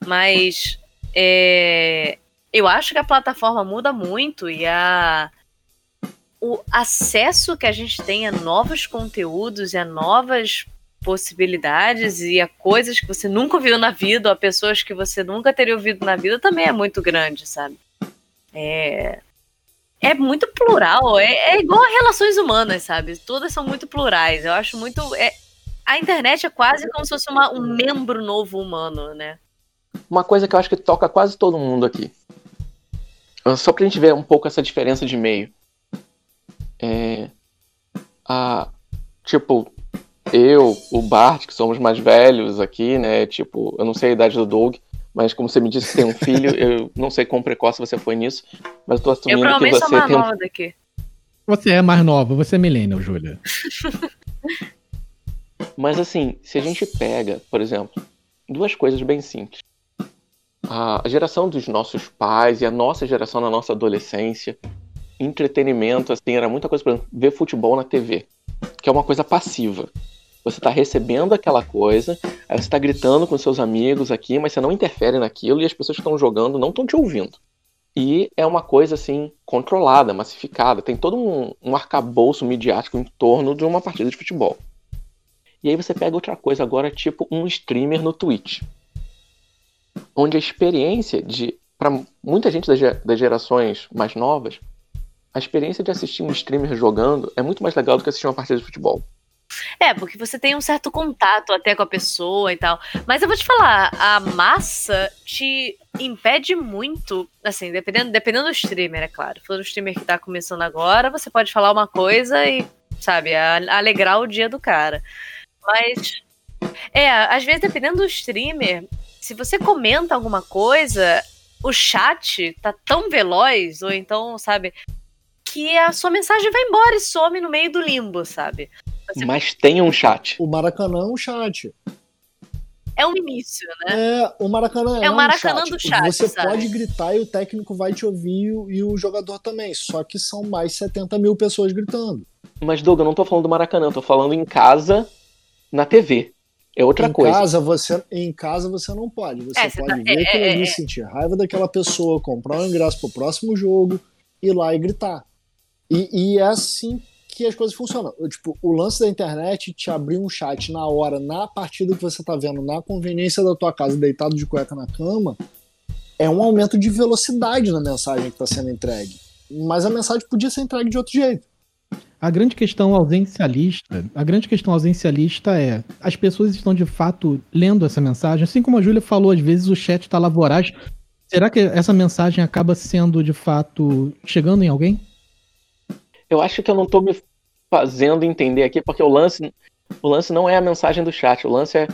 Mas é, eu acho que a plataforma muda muito e a, o acesso que a gente tem a novos conteúdos e a novas possibilidades e a coisas que você nunca viu na vida, ou a pessoas que você nunca teria ouvido na vida também é muito grande, sabe? É, é muito plural, é, é igual a relações humanas, sabe? Todas são muito plurais. Eu acho muito. É, a internet é quase como se fosse uma, um membro novo humano, né? Uma coisa que eu acho que toca quase todo mundo aqui. Só pra gente ver um pouco essa diferença de meio. É. A. Tipo, eu, o Bart, que somos mais velhos aqui, né? Tipo, eu não sei a idade do Doug, mas como você me disse que tem um filho, eu não sei quão precoce você foi nisso, mas eu tô assumindo eu que você sou mais tem nova daqui. Você é mais nova, você é millennial, Júlia. mas assim, se a gente pega, por exemplo, duas coisas bem simples. A geração dos nossos pais e a nossa geração na nossa adolescência, entretenimento, assim, era muita coisa, por exemplo, ver futebol na TV, que é uma coisa passiva. Você está recebendo aquela coisa, aí você está gritando com seus amigos aqui, mas você não interfere naquilo e as pessoas que estão jogando não estão te ouvindo. E é uma coisa assim, controlada, massificada. Tem todo um, um arcabouço midiático em torno de uma partida de futebol. E aí você pega outra coisa agora, tipo um streamer no Twitch. Onde a experiência de. para muita gente das gerações mais novas, a experiência de assistir um streamer jogando é muito mais legal do que assistir uma partida de futebol. É, porque você tem um certo contato até com a pessoa e tal. Mas eu vou te falar, a massa te impede muito, assim, dependendo, dependendo do streamer, é claro. Se for um streamer que tá começando agora, você pode falar uma coisa e, sabe, alegrar o dia do cara. Mas, é, às vezes, dependendo do streamer, se você comenta alguma coisa, o chat tá tão veloz, ou então, sabe, que a sua mensagem vai embora e some no meio do limbo, sabe? Você... Mas tem um chat. O Maracanã é um chat. É um início, né? É, o Maracanã é, é o Maracanã um chat. do chat. Você sabe? pode gritar e o técnico vai te ouvir e o jogador também. Só que são mais 70 mil pessoas gritando. Mas, Doug, eu não tô falando do Maracanã, eu tô falando em casa, na TV. É outra em coisa. Casa você, em casa você não pode. Você é, pode tá, ver é, aquilo é, ali, é. sentir raiva daquela pessoa, comprar um ingresso pro próximo jogo, ir lá e gritar. E, e é assim que as coisas funcionam. Tipo, o lance da internet te abrir um chat na hora, na partida que você tá vendo, na conveniência da tua casa, deitado de cueca na cama, é um aumento de velocidade na mensagem que está sendo entregue. Mas a mensagem podia ser entregue de outro jeito. A grande questão ausencialista, a grande questão ausencialista é, as pessoas estão de fato lendo essa mensagem, assim como a Júlia falou, às vezes o chat está lá voraz. Será que essa mensagem acaba sendo de fato chegando em alguém? Eu acho que eu não tô me fazendo entender aqui, porque o lance, o lance não é a mensagem do chat, o lance é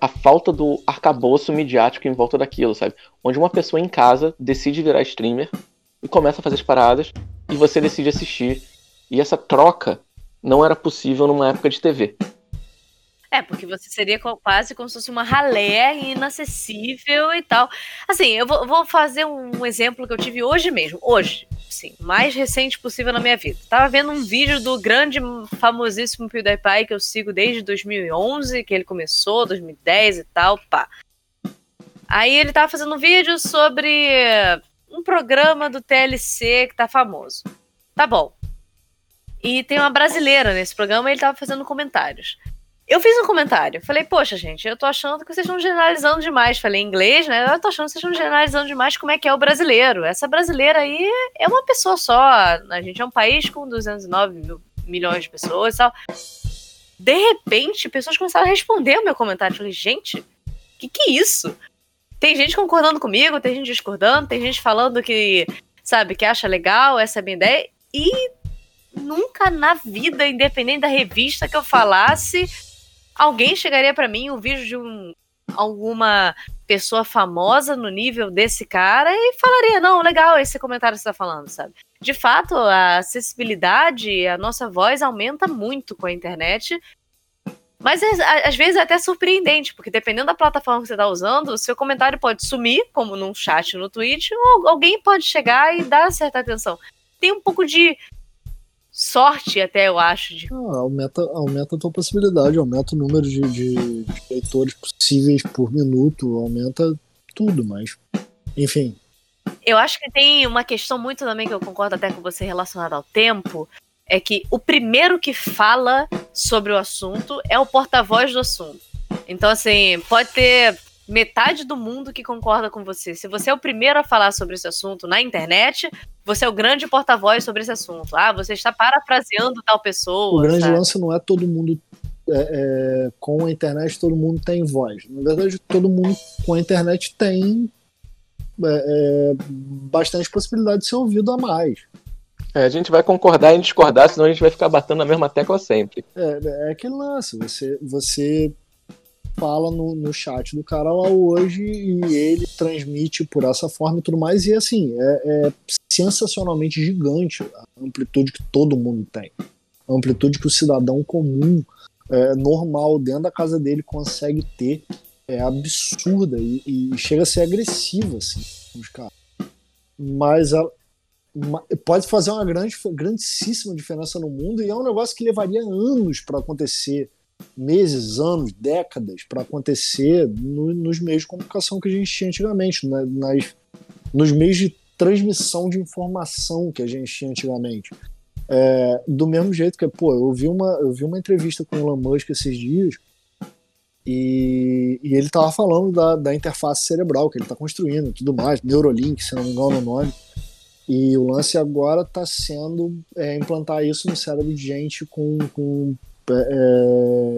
a falta do arcabouço midiático em volta daquilo, sabe? Onde uma pessoa em casa decide virar streamer e começa a fazer as paradas e você decide assistir. E essa troca não era possível numa época de TV. É, porque você seria quase como se fosse uma ralé inacessível e tal. Assim, eu vou, vou fazer um exemplo que eu tive hoje mesmo. Hoje, sim, mais recente possível na minha vida. Tava vendo um vídeo do grande, famosíssimo PewDiePie que eu sigo desde 2011, que ele começou, 2010 e tal, pá. Aí ele tava fazendo um vídeo sobre um programa do TLC que tá famoso. Tá bom. E tem uma brasileira nesse programa e ele tava fazendo comentários. Eu fiz um comentário. Falei, poxa, gente, eu tô achando que vocês estão generalizando demais. Falei em inglês, né? Eu tô achando que vocês estão generalizando demais como é que é o brasileiro. Essa brasileira aí é uma pessoa só. A gente é um país com 209 mil, milhões de pessoas e tal. De repente, pessoas começaram a responder o meu comentário. Falei, gente, que, que é isso? Tem gente concordando comigo, tem gente discordando, tem gente falando que, sabe, que acha legal, essa é a minha ideia. E nunca na vida, independente da revista que eu falasse, alguém chegaria para mim um vídeo de um, alguma pessoa famosa no nível desse cara e falaria: não, legal esse comentário que você está falando, sabe? De fato, a acessibilidade, a nossa voz aumenta muito com a internet. Mas às vezes é até surpreendente, porque dependendo da plataforma que você está usando, o seu comentário pode sumir, como num chat no Twitch, ou alguém pode chegar e dar certa atenção. Tem um pouco de sorte até, eu acho. De... Ah, aumenta, aumenta a tua possibilidade, aumenta o número de, de, de leitores possíveis por minuto, aumenta tudo, mas enfim. Eu acho que tem uma questão muito também que eu concordo até com você relacionada ao tempo, é que o primeiro que fala sobre o assunto é o porta-voz do assunto. Então, assim, pode ter metade do mundo que concorda com você. Se você é o primeiro a falar sobre esse assunto na internet, você é o grande porta-voz sobre esse assunto. Ah, você está parafraseando tal pessoa. O grande sabe? lance não é todo mundo. É, é, com a internet todo mundo tem voz. Na verdade, todo mundo com a internet tem é, é bastante possibilidade de ser ouvido a mais. É, a gente vai concordar e discordar, senão a gente vai ficar batendo na mesma tecla sempre. É, é aquele lance, você, você fala no, no chat do cara lá hoje e ele transmite por essa forma e tudo mais. E assim, é, é sensacionalmente gigante a amplitude que todo mundo tem. A amplitude que o cidadão comum, é, normal, dentro da casa dele consegue ter é absurda e, e chega a ser agressiva, assim, os caras. Mas ela, pode fazer uma grande, grandíssima diferença no mundo e é um negócio que levaria anos para acontecer meses, anos, décadas para acontecer no, nos meios de comunicação que a gente tinha antigamente, né? nas, nos meios de transmissão de informação que a gente tinha antigamente. É, do mesmo jeito que, pô, eu vi uma, eu vi uma entrevista com o Elon Musk esses dias e, e ele tava falando da, da interface cerebral que ele está construindo tudo mais, Neurolink, se não me engano o nome. E o lance agora está sendo é, implantar isso no cérebro de gente com, com é,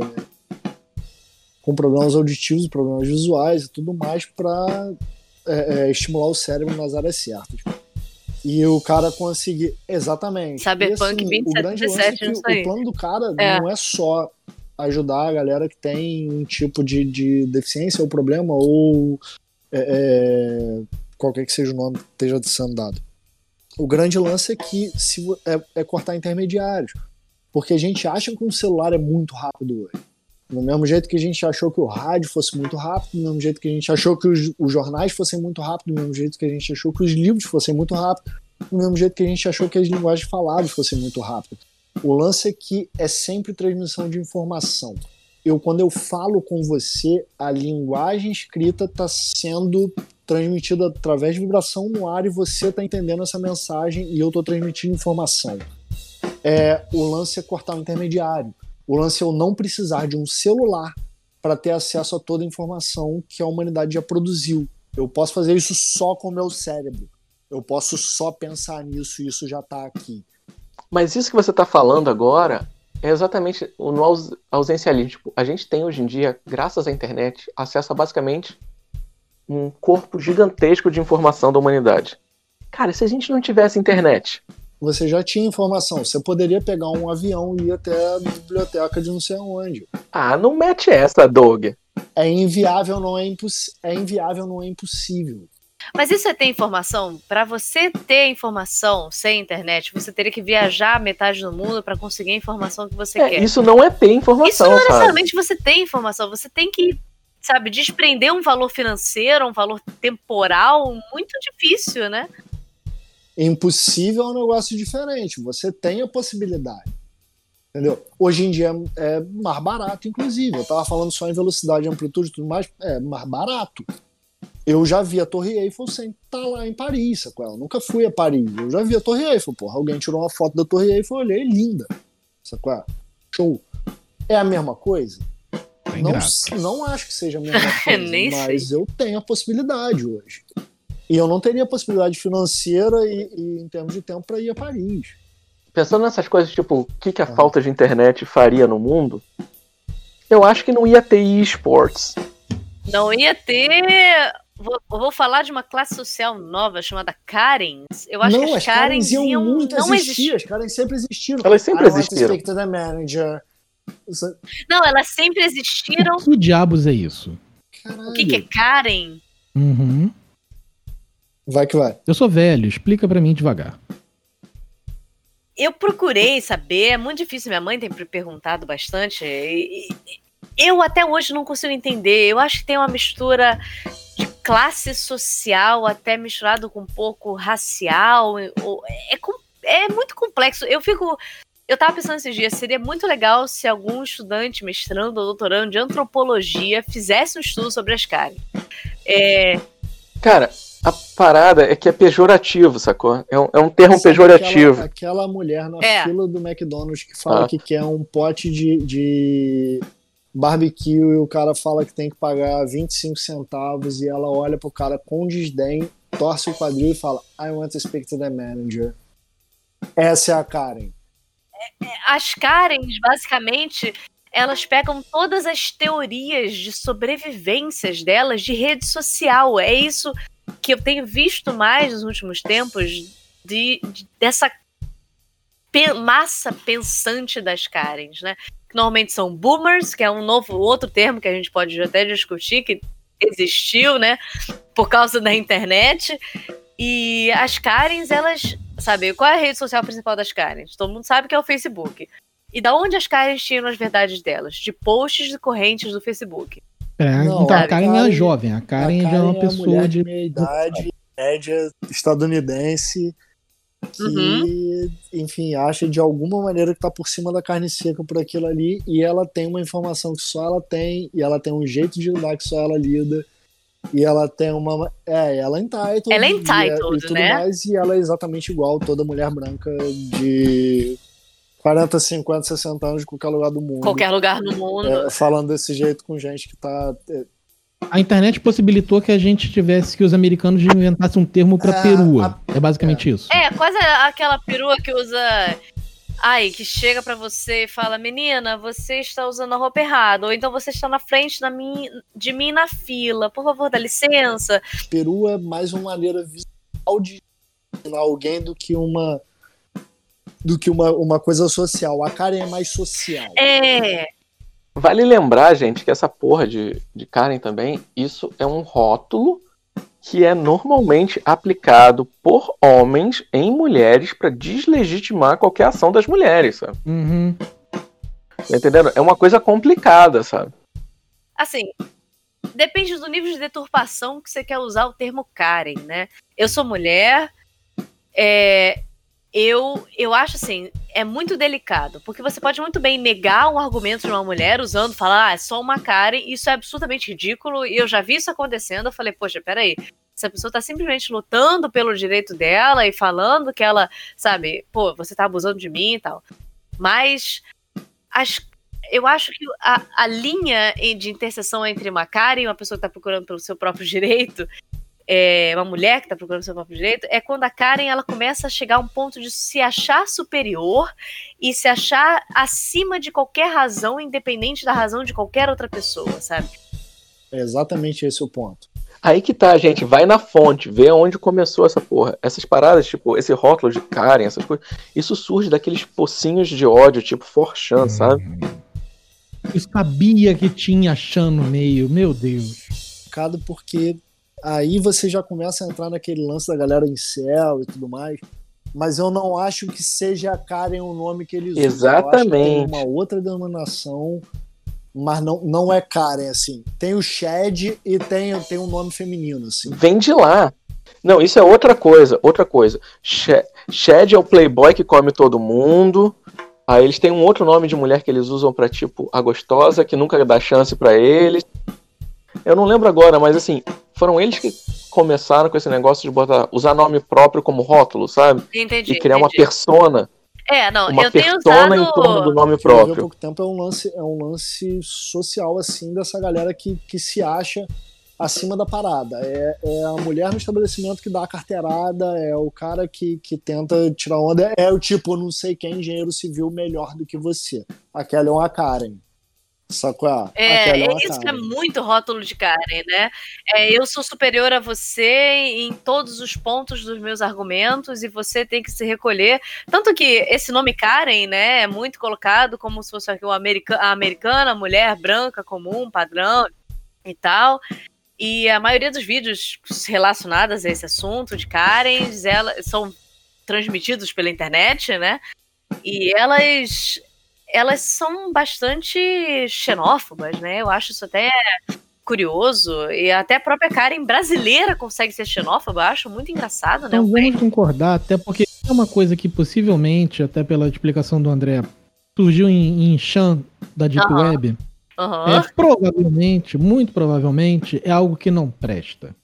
com problemas auditivos, problemas visuais e tudo mais para é, é, estimular o cérebro nas áreas certas. E o cara conseguir. Exatamente. Cyberpunk assim, 2077, o, é o plano do cara é. não é só ajudar a galera que tem um tipo de, de deficiência ou problema ou é, é, qualquer que seja o nome que esteja sendo dado. O grande lance é que se, é, é cortar intermediários. Porque a gente acha que um celular é muito rápido hoje. Do mesmo jeito que a gente achou que o rádio fosse muito rápido, do mesmo jeito que a gente achou que os, os jornais fossem muito rápidos, do mesmo jeito que a gente achou que os livros fossem muito rápidos, do mesmo jeito que a gente achou que as linguagens faladas fossem muito rápidas. O lance é que é sempre transmissão de informação. Eu, quando eu falo com você, a linguagem escrita está sendo transmitida através de vibração no ar e você está entendendo essa mensagem e eu estou transmitindo informação é, o lance é cortar o intermediário. O lance é eu não precisar de um celular para ter acesso a toda a informação que a humanidade já produziu. Eu posso fazer isso só com o meu cérebro. Eu posso só pensar nisso e isso já está aqui. Mas isso que você está falando agora é exatamente no ausencialismo. Tipo, a gente tem hoje em dia, graças à internet, acesso a basicamente um corpo gigantesco de informação da humanidade. Cara, se a gente não tivesse internet, você já tinha informação. Você poderia pegar um avião e ir até a biblioteca de não sei onde. Ah, não mete essa, Doug. É inviável, não é, imposs... é inviável, não é impossível. Mas isso é ter informação? Para você ter informação sem internet, você teria que viajar metade do mundo para conseguir a informação que você é, quer. Isso não é ter informação. Isso não é necessariamente você tem informação. Você tem que, sabe, desprender um valor financeiro, um valor temporal muito difícil, né? Impossível é um negócio diferente. Você tem a possibilidade. Entendeu? Hoje em dia é, é mais barato, inclusive. Eu tava falando só em velocidade, amplitude e tudo mais. É mais barato. Eu já vi a Torre Eiffel sem estar lá em Paris, sacou? Eu nunca fui a Paris. Eu já vi a Torre Eiffel, porra. Alguém tirou uma foto da Torre Eiffel, eu olhei, linda. Sacou? Show. É a mesma coisa? Tá Não, não acho que seja a mesma coisa, mas eu tenho a possibilidade hoje. E eu não teria possibilidade financeira e, e em termos de tempo para ir a Paris. Pensando nessas coisas, tipo, o que, que a Aham. falta de internet faria no mundo, eu acho que não ia ter esports. Não ia ter. Vou, eu vou falar de uma classe social nova chamada Karens. Eu acho não, que as Karens iam, iam muito não existir, existir. as Karens sempre existiram. Elas sempre want to existiram. the manager. Isso- Não, elas sempre existiram. Que diabos é isso? Caralho. O que, que é Karen? Uhum. Vai que vai. Eu sou velho, explica pra mim devagar. Eu procurei saber, é muito difícil, minha mãe tem me perguntado bastante. e- eu até hoje não consigo entender. Eu acho que tem uma mistura de classe social, até misturado com um pouco racial. É, é muito complexo. Eu fico. Eu tava pensando esses dias, seria muito legal se algum estudante, mestrando ou doutorando de antropologia fizesse um estudo sobre as Karen. É, Cara, a parada é que é pejorativo, sacou? É um, é um termo Sabe pejorativo. Aquela, aquela mulher na É. fila do McDonald's que fala Ah. que quer um pote de, de barbecue e o cara fala que tem que pagar 25 centavos e ela olha pro cara com desdém, torce o quadril e fala I want to speak to the manager. Essa é a Karen. as Karens, basicamente, elas pegam todas as teorias de sobrevivências delas de rede social. É isso que eu tenho visto mais nos últimos tempos de, de- dessa pe- massa pensante das Karens, né? Que normalmente são boomers, que é um novo outro termo que a gente pode até discutir que existiu, né? Por causa da internet. E as Karens, elas sabe, qual é a rede social principal das Karens? Todo mundo sabe que é o Facebook. E da onde as Karens tiram as verdades delas? De posts de correntes do Facebook. É, Não, então, a a Karen é Karen- jovem. A Karen a já é uma a pessoa mulher de. meia idade, média, estadunidense, que, Uhum. enfim, acha de alguma maneira que tá por cima da carne seca por aquilo ali, e ela tem uma informação que só ela tem, e ela tem um jeito de lidar que só ela lida, e ela tem uma. É, ela é entitled. Ela é e- entitled, e, tudo né? mais, e ela é exatamente igual toda mulher branca de 40, 50, 60 anos de qualquer lugar do mundo. Qualquer lugar no mundo. É, falando desse jeito com gente que tá. é, A internet possibilitou que a gente tivesse que os americanos inventassem um termo pra É, perua. É basicamente isso. É, quase aquela perua que usa. Ai, que chega pra você e fala: Menina, você está usando a roupa errada. Ou então você está na frente da mim, de mim na fila. Por favor, dá licença. peru é mais uma maneira visual de alguém do que uma do que uma, uma coisa social. A Karen é mais social. É. Vale lembrar, gente, que essa porra de, de Karen também, isso é um rótulo que é normalmente aplicado por homens em mulheres pra deslegitimar qualquer ação das mulheres, sabe? Uhum. Tá entendendo? É uma coisa complicada, sabe? Assim, depende do nível de deturpação que você quer usar o termo Karen, né? Eu sou mulher, é, eu, eu acho assim, é muito delicado, porque você pode muito bem negar um argumento de uma mulher usando, falar, ah, é só uma Karen, isso é absolutamente ridículo, e eu já vi isso acontecendo, eu falei, poxa, peraí, essa pessoa tá simplesmente lutando pelo direito dela e falando que ela, sabe, pô, você tá abusando de mim e tal. Mas as eu acho que a, a linha de interseção entre uma Karen e uma pessoa que está procurando pelo seu próprio direito, é, uma mulher que está procurando seu próprio direito, é quando a Karen ela começa a chegar a um ponto de se achar superior e se achar acima de qualquer razão, independente da razão de qualquer outra pessoa, sabe? É exatamente esse o ponto. Aí que tá, gente. Vai na fonte, vê onde começou essa porra. Essas paradas, tipo, esse rótulo de Karen, essas coisas. Isso surge daqueles pocinhos de ódio, tipo, forchan, sabe? Eu sabia que tinha Chan no meio, meu Deus. Complicado porque aí você já começa a entrar naquele lance da galera em céu e tudo mais. Mas eu não acho que seja a Karen o nome que eles usam. Acho que Exatamente. tem uma outra denominação, mas não, não é Karen, assim. Tem o Shed e tem, tem um nome feminino, assim. Vem de lá. Não, isso é outra coisa, outra coisa. She- Shed é o playboy que come todo mundo. Aí eles têm um outro nome de mulher que eles usam pra, tipo, a gostosa, que nunca dá chance pra eles. Eu não lembro agora, mas assim, foram eles que começaram com esse negócio de botar, usar nome próprio como rótulo, sabe? Entendi. E criar uma entendi. persona, É, não, uma eu tenho persona em torno do usado. nome O que eu vi há próprio. pouco tempo é um lance, é um lance social, assim, dessa galera que, que se acha acima da parada. É, é a mulher no estabelecimento que dá a carteirada, é o cara que, que tenta tirar onda, é o tipo, não sei quem, engenheiro civil melhor do que você. Aquela é uma Karen. Ah, É, Aquela é isso que é Karen. muito rótulo de Karen, né? É, eu sou superior a você em todos os pontos dos meus argumentos e você tem que se recolher. Tanto que esse nome Karen, né, é muito colocado como se fosse uma america- a americana, mulher branca comum, padrão e tal. E a maioria dos vídeos relacionados a esse assunto de Karens, elas são transmitidos pela internet, né? E elas elas são bastante xenófobas, né? Eu acho isso até curioso. E até a própria Karen brasileira consegue ser xenófoba, eu acho muito engraçado, né? Então vamos concordar, até porque é uma coisa que possivelmente, até pela explicação do André, surgiu em, em da Deep Aham. Web. Aham. É, provavelmente, muito provavelmente, é algo que não presta.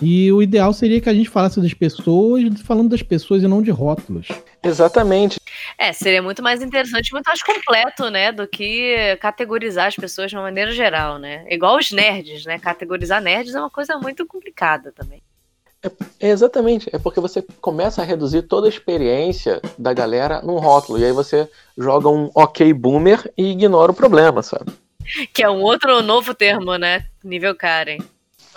E o ideal seria que a gente falasse das pessoas, falando das pessoas e não de rótulos. Exatamente. É, seria muito mais interessante, muito mais completo, né? Do que categorizar as pessoas de uma maneira geral, né? Igual os nerds, né? Categorizar nerds é uma coisa muito complicada também. É exatamente. É porque você começa a reduzir toda a experiência da galera num rótulo. E aí você joga um ok boomer e ignora o problema, sabe? Que é um outro novo termo, né? Nível Karen.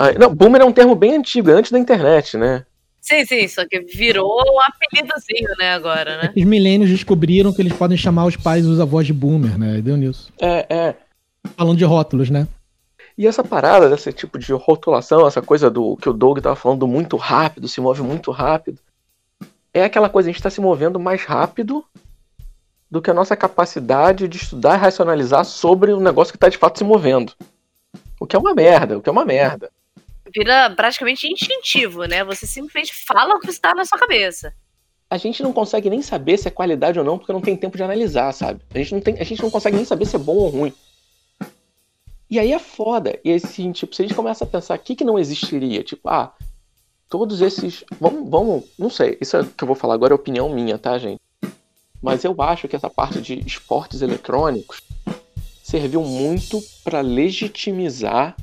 Ah, Não, boomer é um termo bem antigo, é antes da internet, né? Sim, sim, só que virou um apelidozinho, né, agora, né? Os milênios descobriram que eles podem chamar os pais e os avós de boomer, né? E Deu nisso. É, é. Falando de rótulos, né? E essa parada desse tipo de rotulação, essa coisa do que o Doug tava falando do muito rápido, se move muito rápido, é aquela coisa, a gente está se movendo mais rápido do que a nossa capacidade de estudar e racionalizar sobre o negócio que está de fato se movendo. O que é uma merda, o que é uma merda. Vira praticamente instintivo, né? Você simplesmente fala o que está na sua cabeça. A gente não consegue nem saber se é qualidade ou não, porque não tem tempo de analisar, sabe? A gente não, tem, a gente não consegue nem saber se é bom ou ruim. E aí é foda. E assim, tipo, se a gente começa a pensar o que, que não existiria, tipo, ah, todos esses. Vamos, vamos. Não sei, isso é, que eu vou falar agora é opinião minha, tá, gente? Mas eu acho que essa parte de esportes eletrônicos serviu muito pra legitimizar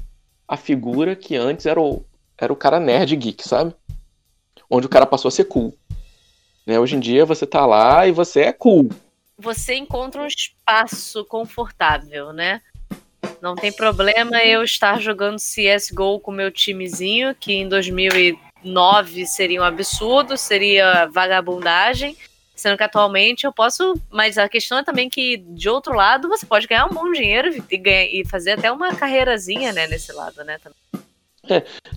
a figura que antes era o, era o cara nerd geek, sabe? Onde o cara passou a ser cool. Né? Hoje em dia você tá lá e você é cool. Você encontra um espaço confortável, né? Não tem problema eu estar jogando CSGO com meu timezinho, que em 2009 seria um absurdo, seria vagabundagem. Sendo que atualmente eu posso. Mas a questão é também que, de outro lado, você pode ganhar um bom dinheiro e, ganhar- e fazer até uma carreirazinha, né, nesse lado, né? Também.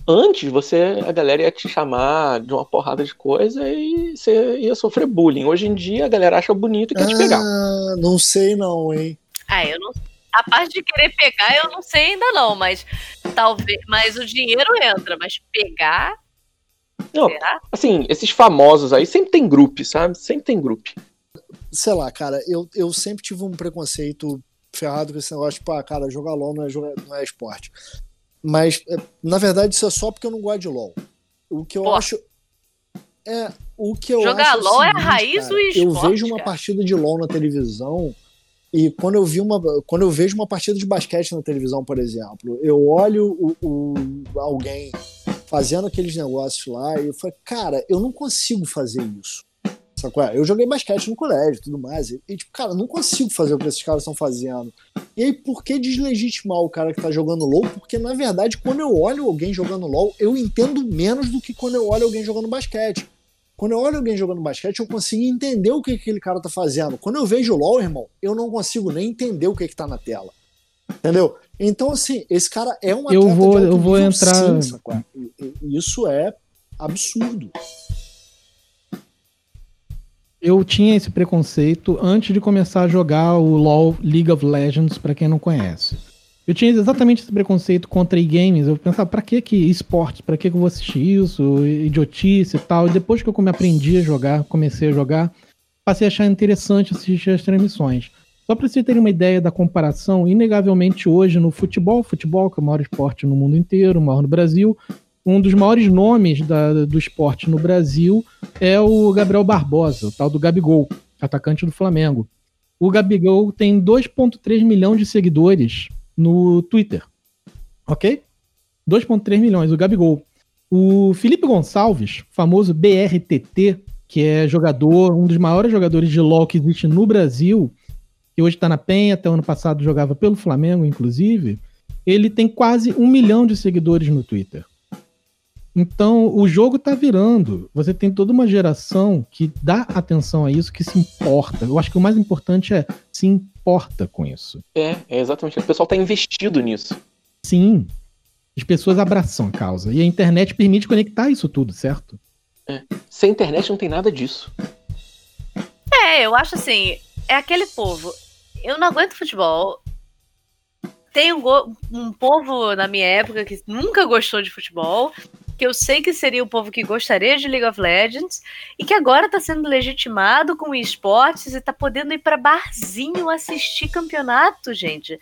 Antes você, a galera ia te chamar de uma porrada de coisa e você ia sofrer bullying. Hoje em dia a galera acha bonito e quer te pegar. Ah, não sei não, hein? Ah, eu não. A parte de querer pegar, eu não sei ainda não, mas talvez. Mas o dinheiro entra, mas pegar. Não, Será? assim, esses famosos aí sempre tem grupo, sabe? Sempre tem grupo. Sei lá, cara, eu, eu sempre tive um preconceito ferrado com esse negócio, tipo, ah, cara, jogar LOL não é, não é esporte. Mas, é, na verdade, isso é só porque eu não gosto de LOL. O que eu Pô. acho. É, o que eu Jogar acho. o LOL é a seguinte, raiz cara, do Eu esporte, vejo uma cara. partida de LOL na televisão. E quando eu vi uma, quando eu vejo uma partida de basquete na televisão, por exemplo, eu olho o, o- alguém fazendo aqueles negócios lá e eu falo, cara, eu não consigo fazer isso. Sacou? Eu joguei basquete no colégio tudo mais. E, e, tipo, cara, não consigo fazer o que esses caras estão fazendo. E aí, por que deslegitimar o cara que tá jogando LOL? Porque, na verdade, quando eu olho alguém jogando LOL, eu entendo menos do que quando eu olho alguém jogando basquete. Quando eu olho alguém jogando basquete, eu consigo entender o que aquele cara tá fazendo. Quando eu vejo LOL, irmão, eu não consigo nem entender o que que tá na tela. Entendeu? Então, assim, esse cara é um Eu vou- de eu vou entrar- sim, Isso é absurdo. Eu tinha esse preconceito antes de começar a jogar o LoL League of Legends, pra quem não conhece. Eu tinha exatamente esse preconceito contra e-games. Eu pensava, pra que que esportes? Pra que que eu vou assistir isso? Idiotice e tal. E depois que eu aprendi a jogar, comecei a jogar, passei a achar interessante assistir as transmissões. Só pra vocês terem uma ideia da comparação, inegavelmente hoje no futebol, futebol que é o maior esporte no mundo inteiro, o maior no Brasil, um dos maiores nomes da, do esporte no Brasil é o Gabriel Barbosa, o tal do Gabigol, atacante do Flamengo. O Gabigol tem 2,3 milhões de seguidores no Twitter. Ok? 2,3 milhões, o Gabigol. O Felipe Gonçalves, famoso BRTT, que é jogador, um dos maiores jogadores de LoL que existe no Brasil, que hoje está na Penha, até ano passado jogava pelo Flamengo, inclusive, ele tem quase um milhão de seguidores no Twitter. Então, o jogo tá virando. Você tem toda uma geração que dá atenção a isso, que se importa. Eu acho que o mais importante é se importa com isso. É, é exatamente. O pessoal tá investido nisso. Sim. As pessoas abraçam a causa. E a internet permite conectar isso tudo, certo? É. Sem internet não tem nada disso. É, eu acho assim, é aquele povo. Eu não aguento futebol. Tem um, um povo na minha época que nunca gostou de futebol que eu sei que seria o povo que gostaria de League of Legends e que agora está sendo legitimado com esportes e está podendo ir para barzinho assistir campeonato, gente.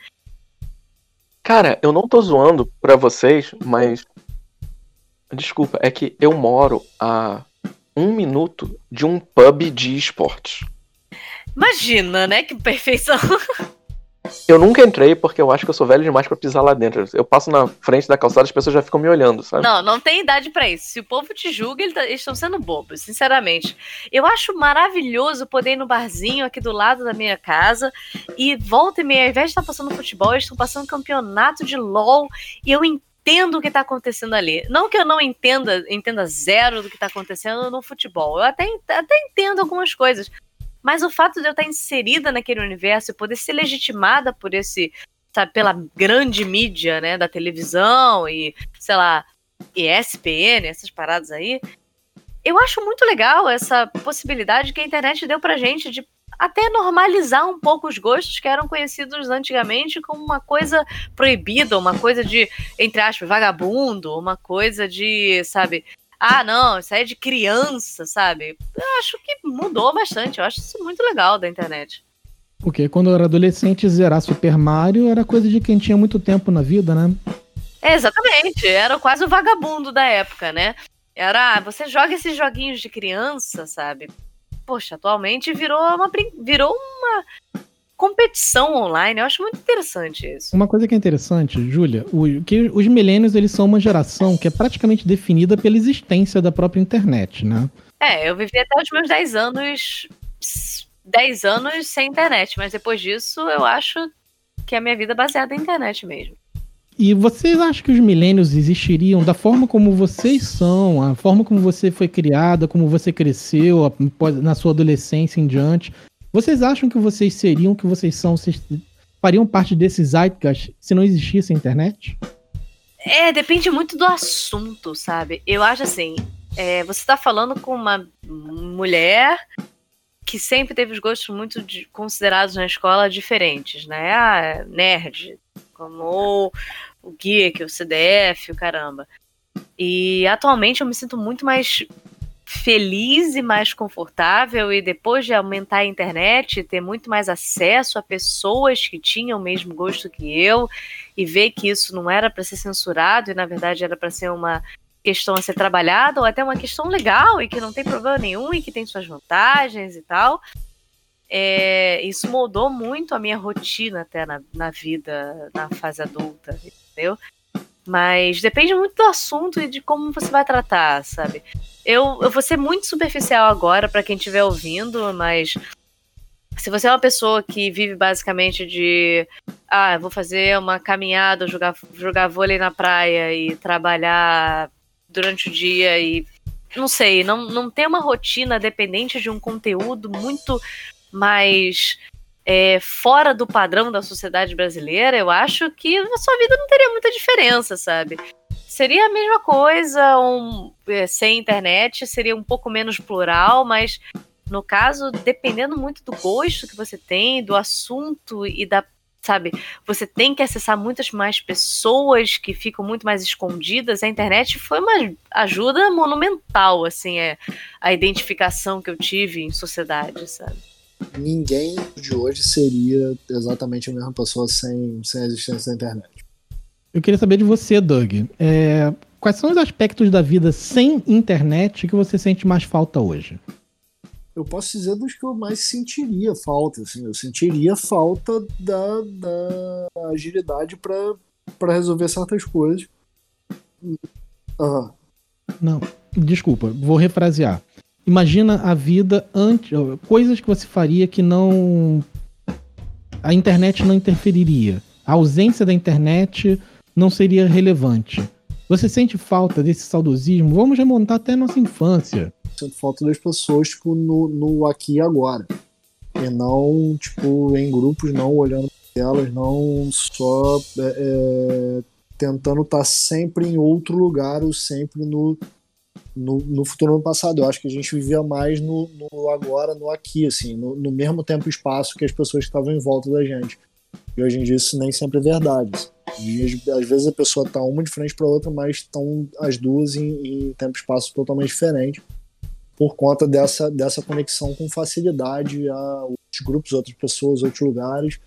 Cara, eu não tô zoando pra vocês, mas. Desculpa, é que eu moro a um minuto de um pub de esportes. Imagina, né? Que perfeição. Eu nunca entrei porque eu acho que eu sou velho demais para pisar lá dentro. Eu passo na frente da calçada, as pessoas já ficam me olhando, sabe? Não, não tem idade para isso. Se o povo te julga, eles estão sendo bobos, sinceramente. Eu acho maravilhoso poder ir no barzinho aqui do lado da minha casa e volta e meia, ao invés de estar passando futebol, eles estão passando campeonato de LOL e eu entendo o que está acontecendo ali. Não que eu não entenda, entenda zero do que está acontecendo no futebol. Eu até, até entendo algumas coisas. Mas o fato de eu estar inserida naquele universo e poder ser legitimada por esse, sabe, pela grande mídia, né, da televisão e, sei lá, ESPN, essas paradas aí, eu acho muito legal essa possibilidade que a internet deu pra gente de até normalizar um pouco os gostos que eram conhecidos antigamente como uma coisa proibida, uma coisa de, entre aspas, vagabundo, uma coisa de, sabe, ah, não, isso aí é de criança, sabe? Eu acho que mudou bastante. Eu acho isso muito legal da internet. Porque quando eu era adolescente, zerar Super Mario era coisa de quem tinha muito tempo na vida, né? É, exatamente. Era quase o vagabundo da época, né? Era, ah, você joga esses joguinhos de criança, sabe? Poxa, atualmente virou uma, virou uma competição online. Eu acho muito interessante isso. Uma coisa que é interessante, Júlia, que os milênios eles são uma geração que é praticamente definida pela existência da própria internet, né? É, eu vivi até os meus 10 anos 10 anos sem internet, mas depois disso eu acho que a minha vida é baseada na internet mesmo. E vocês acham que os milênios existiriam da forma como vocês são, a forma como você foi criada, como você cresceu na sua adolescência em diante? Vocês acham que vocês seriam o que vocês são? Vocês fariam parte desses zeitgeist se não existisse a internet? É, depende muito do assunto, sabe? Eu acho assim, é, você está falando com uma mulher que sempre teve os gostos muito de, considerados na escola diferentes, né? Ah, nerd, como o geek, o CDF, o caramba. E atualmente eu me sinto muito mais feliz e mais confortável e depois de aumentar a internet, ter muito mais acesso a pessoas que tinham o mesmo gosto que eu e ver que isso não era para ser censurado e na verdade era para ser uma questão a ser trabalhada ou até uma questão legal e que não tem problema nenhum e que tem suas vantagens e tal. É, isso mudou muito a minha rotina até na, na vida, na fase adulta, entendeu? Mas depende muito do assunto e de como você vai tratar, sabe? Eu, eu vou ser muito superficial agora para quem estiver ouvindo, mas se você é uma pessoa que vive basicamente de ah, vou fazer uma caminhada, jogar, jogar vôlei na praia e trabalhar durante o dia e não sei, não, não tem uma rotina dependente de um conteúdo muito mais é, fora do padrão da sociedade brasileira, eu acho que a sua vida não teria muita diferença, sabe? Seria a mesma coisa, um, é, sem internet, seria um pouco menos plural, mas no caso, dependendo muito do gosto que você tem, do assunto e da sabe? Você tem que acessar muitas mais pessoas que ficam muito mais escondidas. A internet foi uma ajuda monumental, assim, é a identificação que eu tive em sociedade, sabe? Ninguém de hoje seria exatamente a mesma pessoa sem, sem a existência da internet. Eu queria saber de você, Doug. É, quais são os aspectos da vida sem internet que você sente mais falta hoje? Eu posso dizer dos que eu mais sentiria falta. Assim, eu sentiria falta da, da agilidade para resolver certas coisas. Uhum. Não, desculpa, vou refrasear. Imagina a vida antes, coisas que você faria que não a internet não interferiria. A ausência da internet não seria relevante. Você sente falta desse saudosismo? Vamos remontar até a nossa infância. Sinto falta das pessoas, tipo, no, no aqui e agora. E não, tipo, em grupos, não olhando elas, não só é, é, tentando estar tá sempre em outro lugar ou sempre no, no, no futuro no passado. Eu acho que a gente vivia mais no, no agora, no aqui, assim, no, no mesmo tempo e espaço que as pessoas que estavam em volta da gente. E hoje em dia isso nem sempre é verdade. E, às vezes a pessoa está uma de frente para outra, mas estão as duas em, em tempo e espaço totalmente diferente por conta dessa, dessa conexão com facilidade a outros grupos, outras pessoas, outros lugares.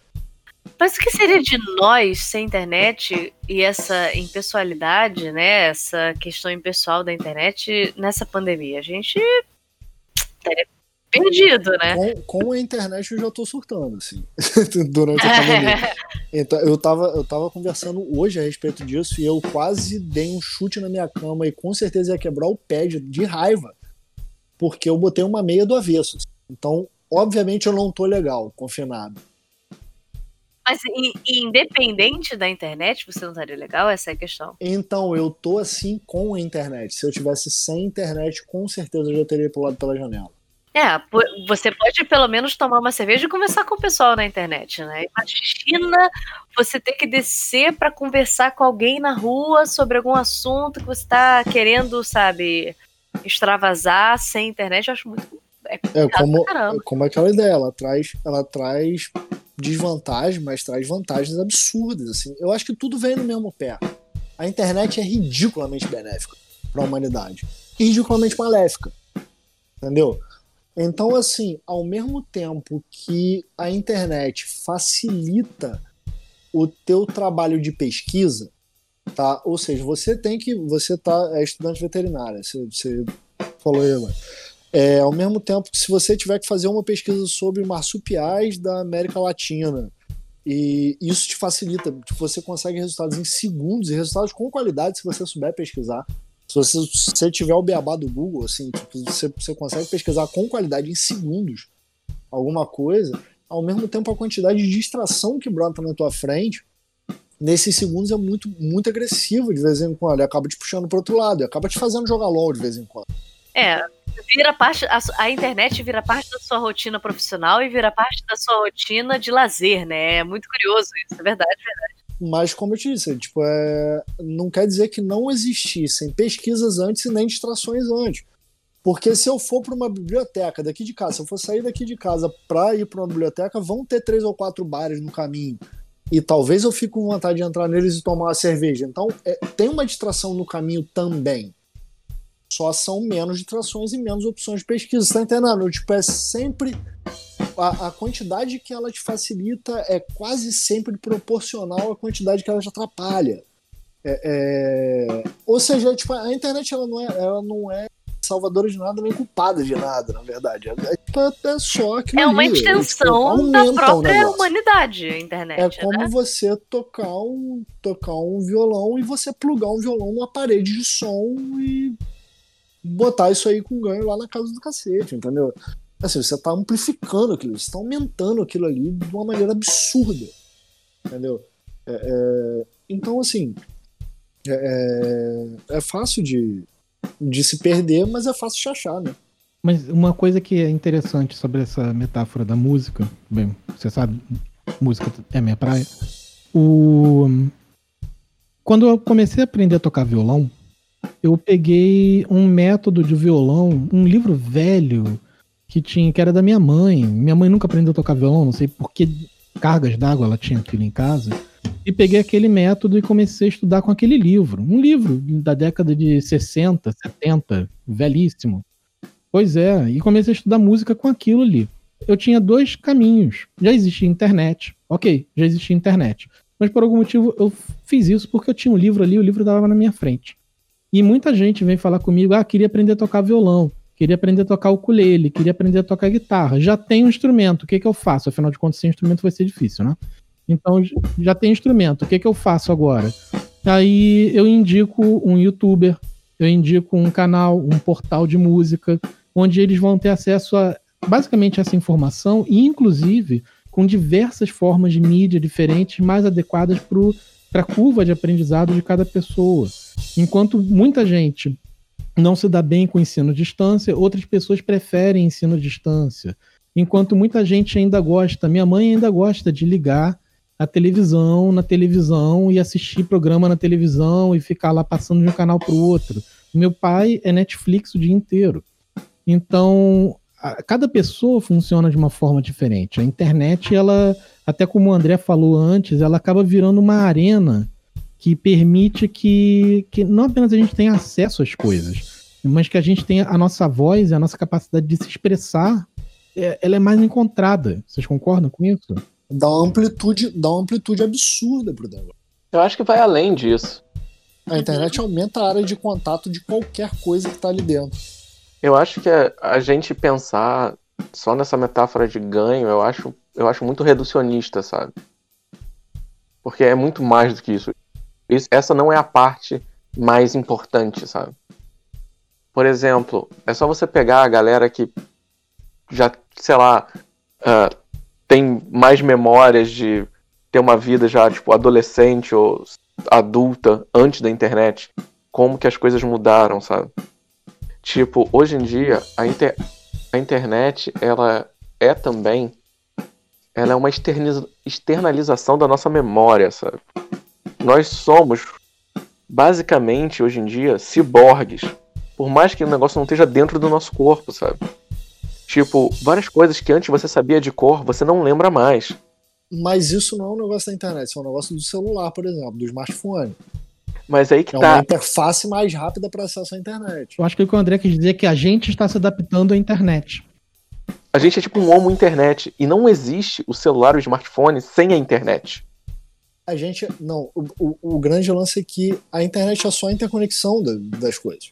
Mas o que seria de nós sem internet e essa impessoalidade, né? Essa questão impessoal da internet nessa pandemia? A gente teria perdido, né? Com, com, a internet eu já tô surtando, assim, durante a pandemia. então, eu tava, eu tava conversando hoje a respeito disso e eu quase dei um chute na minha cama e com certeza ia quebrar o pé de, de raiva, porque eu botei uma meia do avesso. Então, obviamente eu não tô legal, confinado. Mas independente da internet, você não estaria legal? Essa é a questão. Então, eu tô assim com a internet. Se eu tivesse sem internet, com certeza eu já teria pulado pela janela. É, você pode pelo menos tomar uma cerveja e conversar com o pessoal na internet, né? Imagina você ter que descer para conversar com alguém na rua sobre algum assunto que você está querendo, sabe, extravasar sem internet. Eu acho muito. É, é como, é como aquela ideia, ela traz, ela traz desvantagem, mas traz vantagens absurdas. Assim. Eu acho que tudo vem no mesmo pé. A internet é ridiculamente benéfica para a humanidade ridiculamente maléfica. Entendeu? Então, assim, ao mesmo tempo que a internet facilita o teu trabalho de pesquisa, tá? Ou seja, você tem que, você tá é estudante veterinário, você, você falou aí agora. É, ao mesmo tempo que se você tiver que fazer uma pesquisa sobre marsupiais da América Latina, e isso te facilita, tipo, você consegue resultados em segundos e resultados com qualidade se você souber pesquisar. Se você, se você tiver o beabá do Google, assim, tipo, você, você consegue pesquisar com qualidade em segundos alguma coisa, ao mesmo tempo a quantidade de distração que brota na tua frente nesses segundos é muito, muito agressivo de vez em quando. Ele acaba te puxando pro outro lado, acaba te fazendo jogar LOL de vez em quando. É, vira parte a, a, internet vira parte da sua rotina profissional e vira parte da sua rotina de lazer, né? É muito curioso isso, é verdade, é verdade. Mas como eu te disse, tipo, é, não quer dizer que não existissem pesquisas antes e nem distrações antes. Porque se eu for para uma biblioteca daqui de casa, se eu for sair daqui de casa para ir para uma biblioteca, vão ter três ou quatro bares no caminho. E talvez eu fique com vontade de entrar neles e tomar uma cerveja. Então, é, tem uma distração no caminho também só são menos distrações e menos opções de pesquisa, tá entendendo? Tipo, é sempre. A, a, quantidade que ela te facilita é quase sempre proporcional à quantidade que ela te atrapalha. É, é... Ou seja, tipo, a internet ela não, é, ela não é salvadora de nada nem culpada de nada, na verdade. É, tipo, é só aquilo É uma extensão tipo, da própria humanidade, a internet. É como né? você tocar um, tocar um violão e você plugar um violão numa parede de som e botar isso aí com ganho lá na casa do cacete, entendeu? Assim, você tá amplificando aquilo, você tá aumentando aquilo ali de uma maneira absurda, entendeu? É, é, então, assim, é, é, é fácil de, de se perder, mas é fácil de achar, né? Mas uma coisa que é interessante sobre essa metáfora da música, bem, você sabe, música é minha praia. O... Quando eu comecei a aprender a tocar violão, eu peguei um método de violão, um livro velho que tinha, que era da minha mãe. Minha mãe nunca aprendeu a tocar violão, não sei por que cargas d'água ela tinha aquilo em casa. E peguei aquele método e comecei a estudar com aquele livro. Um livro da década de 60, 70, velhíssimo. Pois é, e comecei a estudar música com aquilo ali. Eu tinha dois caminhos. Já existia internet. Ok, já existia internet. Mas por algum motivo eu fiz isso porque eu tinha um livro ali, o livro estava na minha frente. E muita gente vem falar comigo, ah, queria aprender a tocar violão, queria aprender a tocar ukulele, queria aprender a tocar guitarra. Já tem um instrumento, o que, que eu faço? Afinal de contas, sem instrumento vai ser difícil, né? Então, já tem instrumento, o que, que eu faço agora? Aí eu indico um youtuber, eu indico um canal, um portal de música, onde eles vão ter acesso a basicamente essa informação e, inclusive, com diversas formas de mídia diferentes, mais adequadas para a curva de aprendizado de cada pessoa. Enquanto muita gente não se dá bem com o ensino à distância, outras pessoas preferem ensino à distância. Enquanto muita gente ainda gosta, minha mãe ainda gosta de ligar a televisão na televisão e assistir programa na televisão e ficar lá passando de um canal para o outro. Meu pai é Netflix o dia inteiro. Então, a, cada pessoa funciona de uma forma diferente. A internet, ela, até como o André falou antes, ela acaba virando uma arena que permite que, que não apenas a gente tenha acesso às coisas, mas que a gente tenha a nossa voz e a nossa capacidade de se expressar, é, ela é mais encontrada. Vocês concordam com isso? Dá uma amplitude, dá uma amplitude absurda pro negócio. Eu acho que vai além disso. A internet aumenta a área de contato de qualquer coisa que tá ali dentro. Eu acho que a, a gente pensar só nessa metáfora de ganho, eu acho, eu acho muito reducionista, sabe? Porque é muito mais do que isso. Isso. Essa não é a parte mais importante, sabe? Por exemplo, é só você pegar a galera que já, sei lá, uh, tem mais memórias de ter uma vida já, tipo, adolescente ou adulta antes da internet. Como que as coisas mudaram, sabe? Tipo, hoje em dia, a, inter... a internet, ela é também. Ela é uma externalização da nossa memória, sabe? Nós somos, basicamente, hoje em dia, ciborgues. Por mais que o negócio não esteja dentro do nosso corpo, sabe? Tipo, várias coisas que antes você sabia de cor, você não lembra mais. Mas isso não é um negócio da internet, isso é um negócio do celular, por exemplo, do smartphone. Mas aí que é tá. É uma interface mais rápida para acesso à internet. Eu acho que o que o André quis dizer é que a gente está se adaptando à internet. A gente é tipo um homo internet. E não existe o celular ou o smartphone sem a internet. A gente. Não, o, o, o grande lance é que a internet é só a interconexão da, das coisas.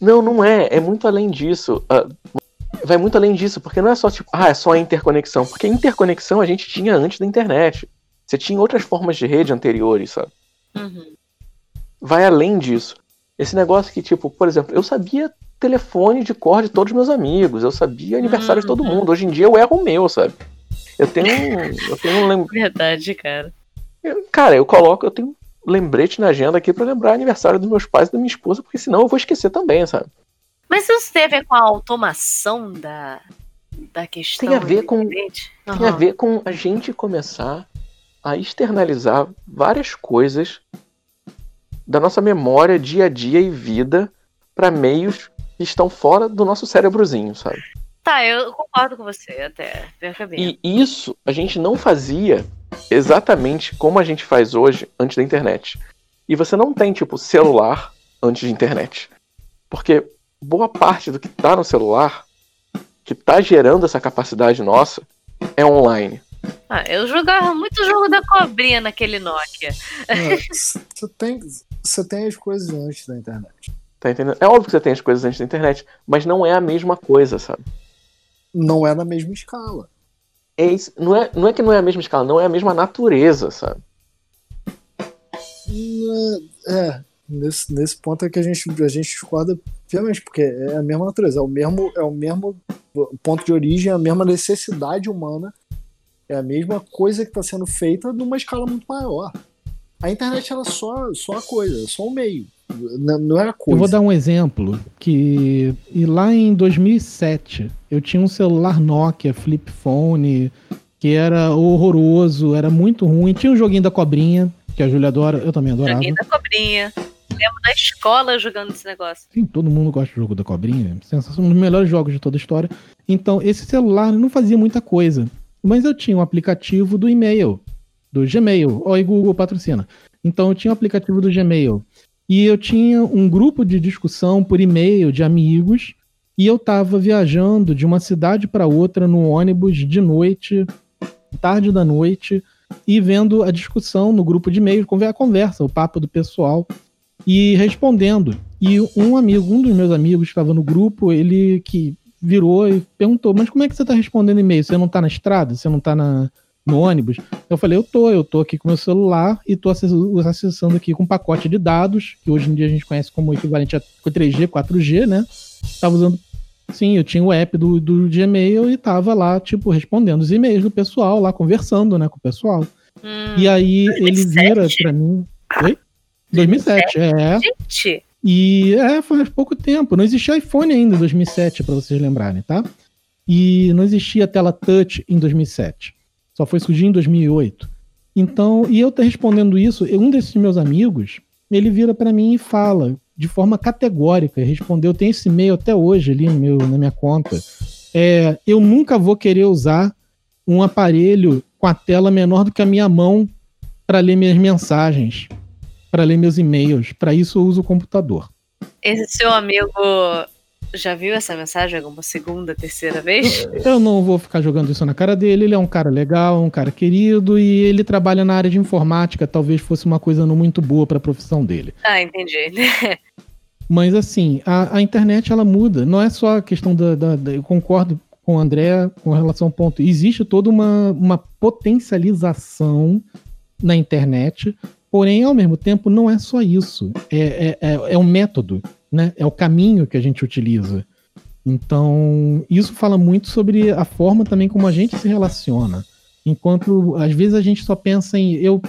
Não, não é. É muito além disso. Uh, vai muito além disso, porque não é só tipo, ah, é só a interconexão. Porque interconexão a gente tinha antes da internet. Você tinha outras formas de rede anteriores, sabe? Uhum. Vai além disso. Esse negócio que, tipo, por exemplo, eu sabia telefone de cor de todos os meus amigos, eu sabia aniversário uhum. de todo uhum. mundo. Hoje em dia eu erro o meu, sabe? Eu tenho. eu tenho um lem... Verdade, cara. Eu, cara, eu coloco, eu tenho lembrete na agenda aqui para lembrar aniversário dos meus pais e da minha esposa, porque senão eu vou esquecer também, sabe? Mas isso tem a ver com a automação da, da questão? Tem a ver com, uhum. tem a ver com a gente começar a externalizar várias coisas da nossa memória, dia a dia e vida para meios que estão fora do nosso cérebrozinho, sabe? Tá, eu concordo com você até. E isso a gente não fazia exatamente como a gente faz hoje antes da internet. E você não tem, tipo, celular antes de internet. Porque boa parte do que está no celular, que está gerando essa capacidade nossa, é online. Ah, eu jogava muito jogo da cobrinha naquele Nokia. Você tem, você tem as coisas antes da internet. Tá entendendo? É óbvio que você tem as coisas antes da internet, mas não é a mesma coisa, sabe? Não é na mesma escala. É isso, não, é, não é que não é a mesma escala, não é a mesma natureza, sabe? É, nesse, nesse ponto é que a gente, a gente discorda Realmente, porque é a mesma natureza, é o mesmo, é o mesmo ponto de origem, é a mesma necessidade humana, é a mesma coisa que está sendo feita numa escala muito maior. A internet ela só, só a coisa, só o meio, não é a coisa. Eu vou dar um exemplo que e lá em 2007 eu tinha um celular Nokia flip phone que era horroroso, era muito ruim. Tinha um joguinho da cobrinha que a Julia adora, eu também adorava. Joguinho da cobrinha lembro da escola jogando esse negócio. Sim, todo mundo gosta do jogo da cobrinha. Sensação, um dos melhores jogos de toda a história. Então, esse celular não fazia muita coisa. Mas eu tinha um aplicativo do e-mail, do Gmail. Oi, Google patrocina. Então, eu tinha um aplicativo do Gmail. E eu tinha um grupo de discussão por e-mail de amigos. E eu tava viajando de uma cidade para outra no ônibus de noite, tarde da noite, e vendo a discussão no grupo de e-mail, a conversa, o papo do pessoal e respondendo. E um amigo, um dos meus amigos que estava no grupo, ele que virou e perguntou: Mas como é que você está respondendo e-mail? Você não está na estrada? Você não está na, no ônibus? Eu falei: Eu tô, eu tô aqui com meu celular e tô acessando aqui com um pacote de dados, que hoje em dia a gente conhece como equivalente a 3G, 4G, né? Estava usando. Sim, eu tinha o app do, do Gmail e tava lá, tipo, respondendo os e-mails do pessoal, lá conversando, né, com o pessoal. Hum, e aí 2007? ele vira pra mim. Oi? 2007, 2007? é. Gente! E é, faz pouco tempo. Não existia iPhone ainda em 2007, para vocês lembrarem, tá? E não existia tela touch em 2007. Só foi surgir em 2008. Então, e eu respondendo isso, um desses meus amigos, ele vira para mim e fala de forma categórica, respondeu, tem esse e-mail até hoje ali meu, na minha conta. É, eu nunca vou querer usar um aparelho com a tela menor do que a minha mão para ler minhas mensagens para ler meus e-mails. Para isso eu uso o computador. Esse seu amigo já viu essa mensagem alguma segunda, terceira vez? Eu não vou ficar jogando isso na cara dele. Ele é um cara legal, um cara querido e ele trabalha na área de informática. Talvez fosse uma coisa não muito boa para a profissão dele. Ah, entendi. Mas assim, a, a, internet ela muda. Não é só a questão da, da, da, Eu concordo com o André com relação ao ponto. Existe toda uma, uma potencialização na internet Porém, ao mesmo tempo, não é só isso. É, é, é, é um método, né? É o caminho que a gente utiliza. Então, isso fala muito sobre a forma também como a gente se relaciona. Enquanto, às vezes, a gente só pensa em. Eu,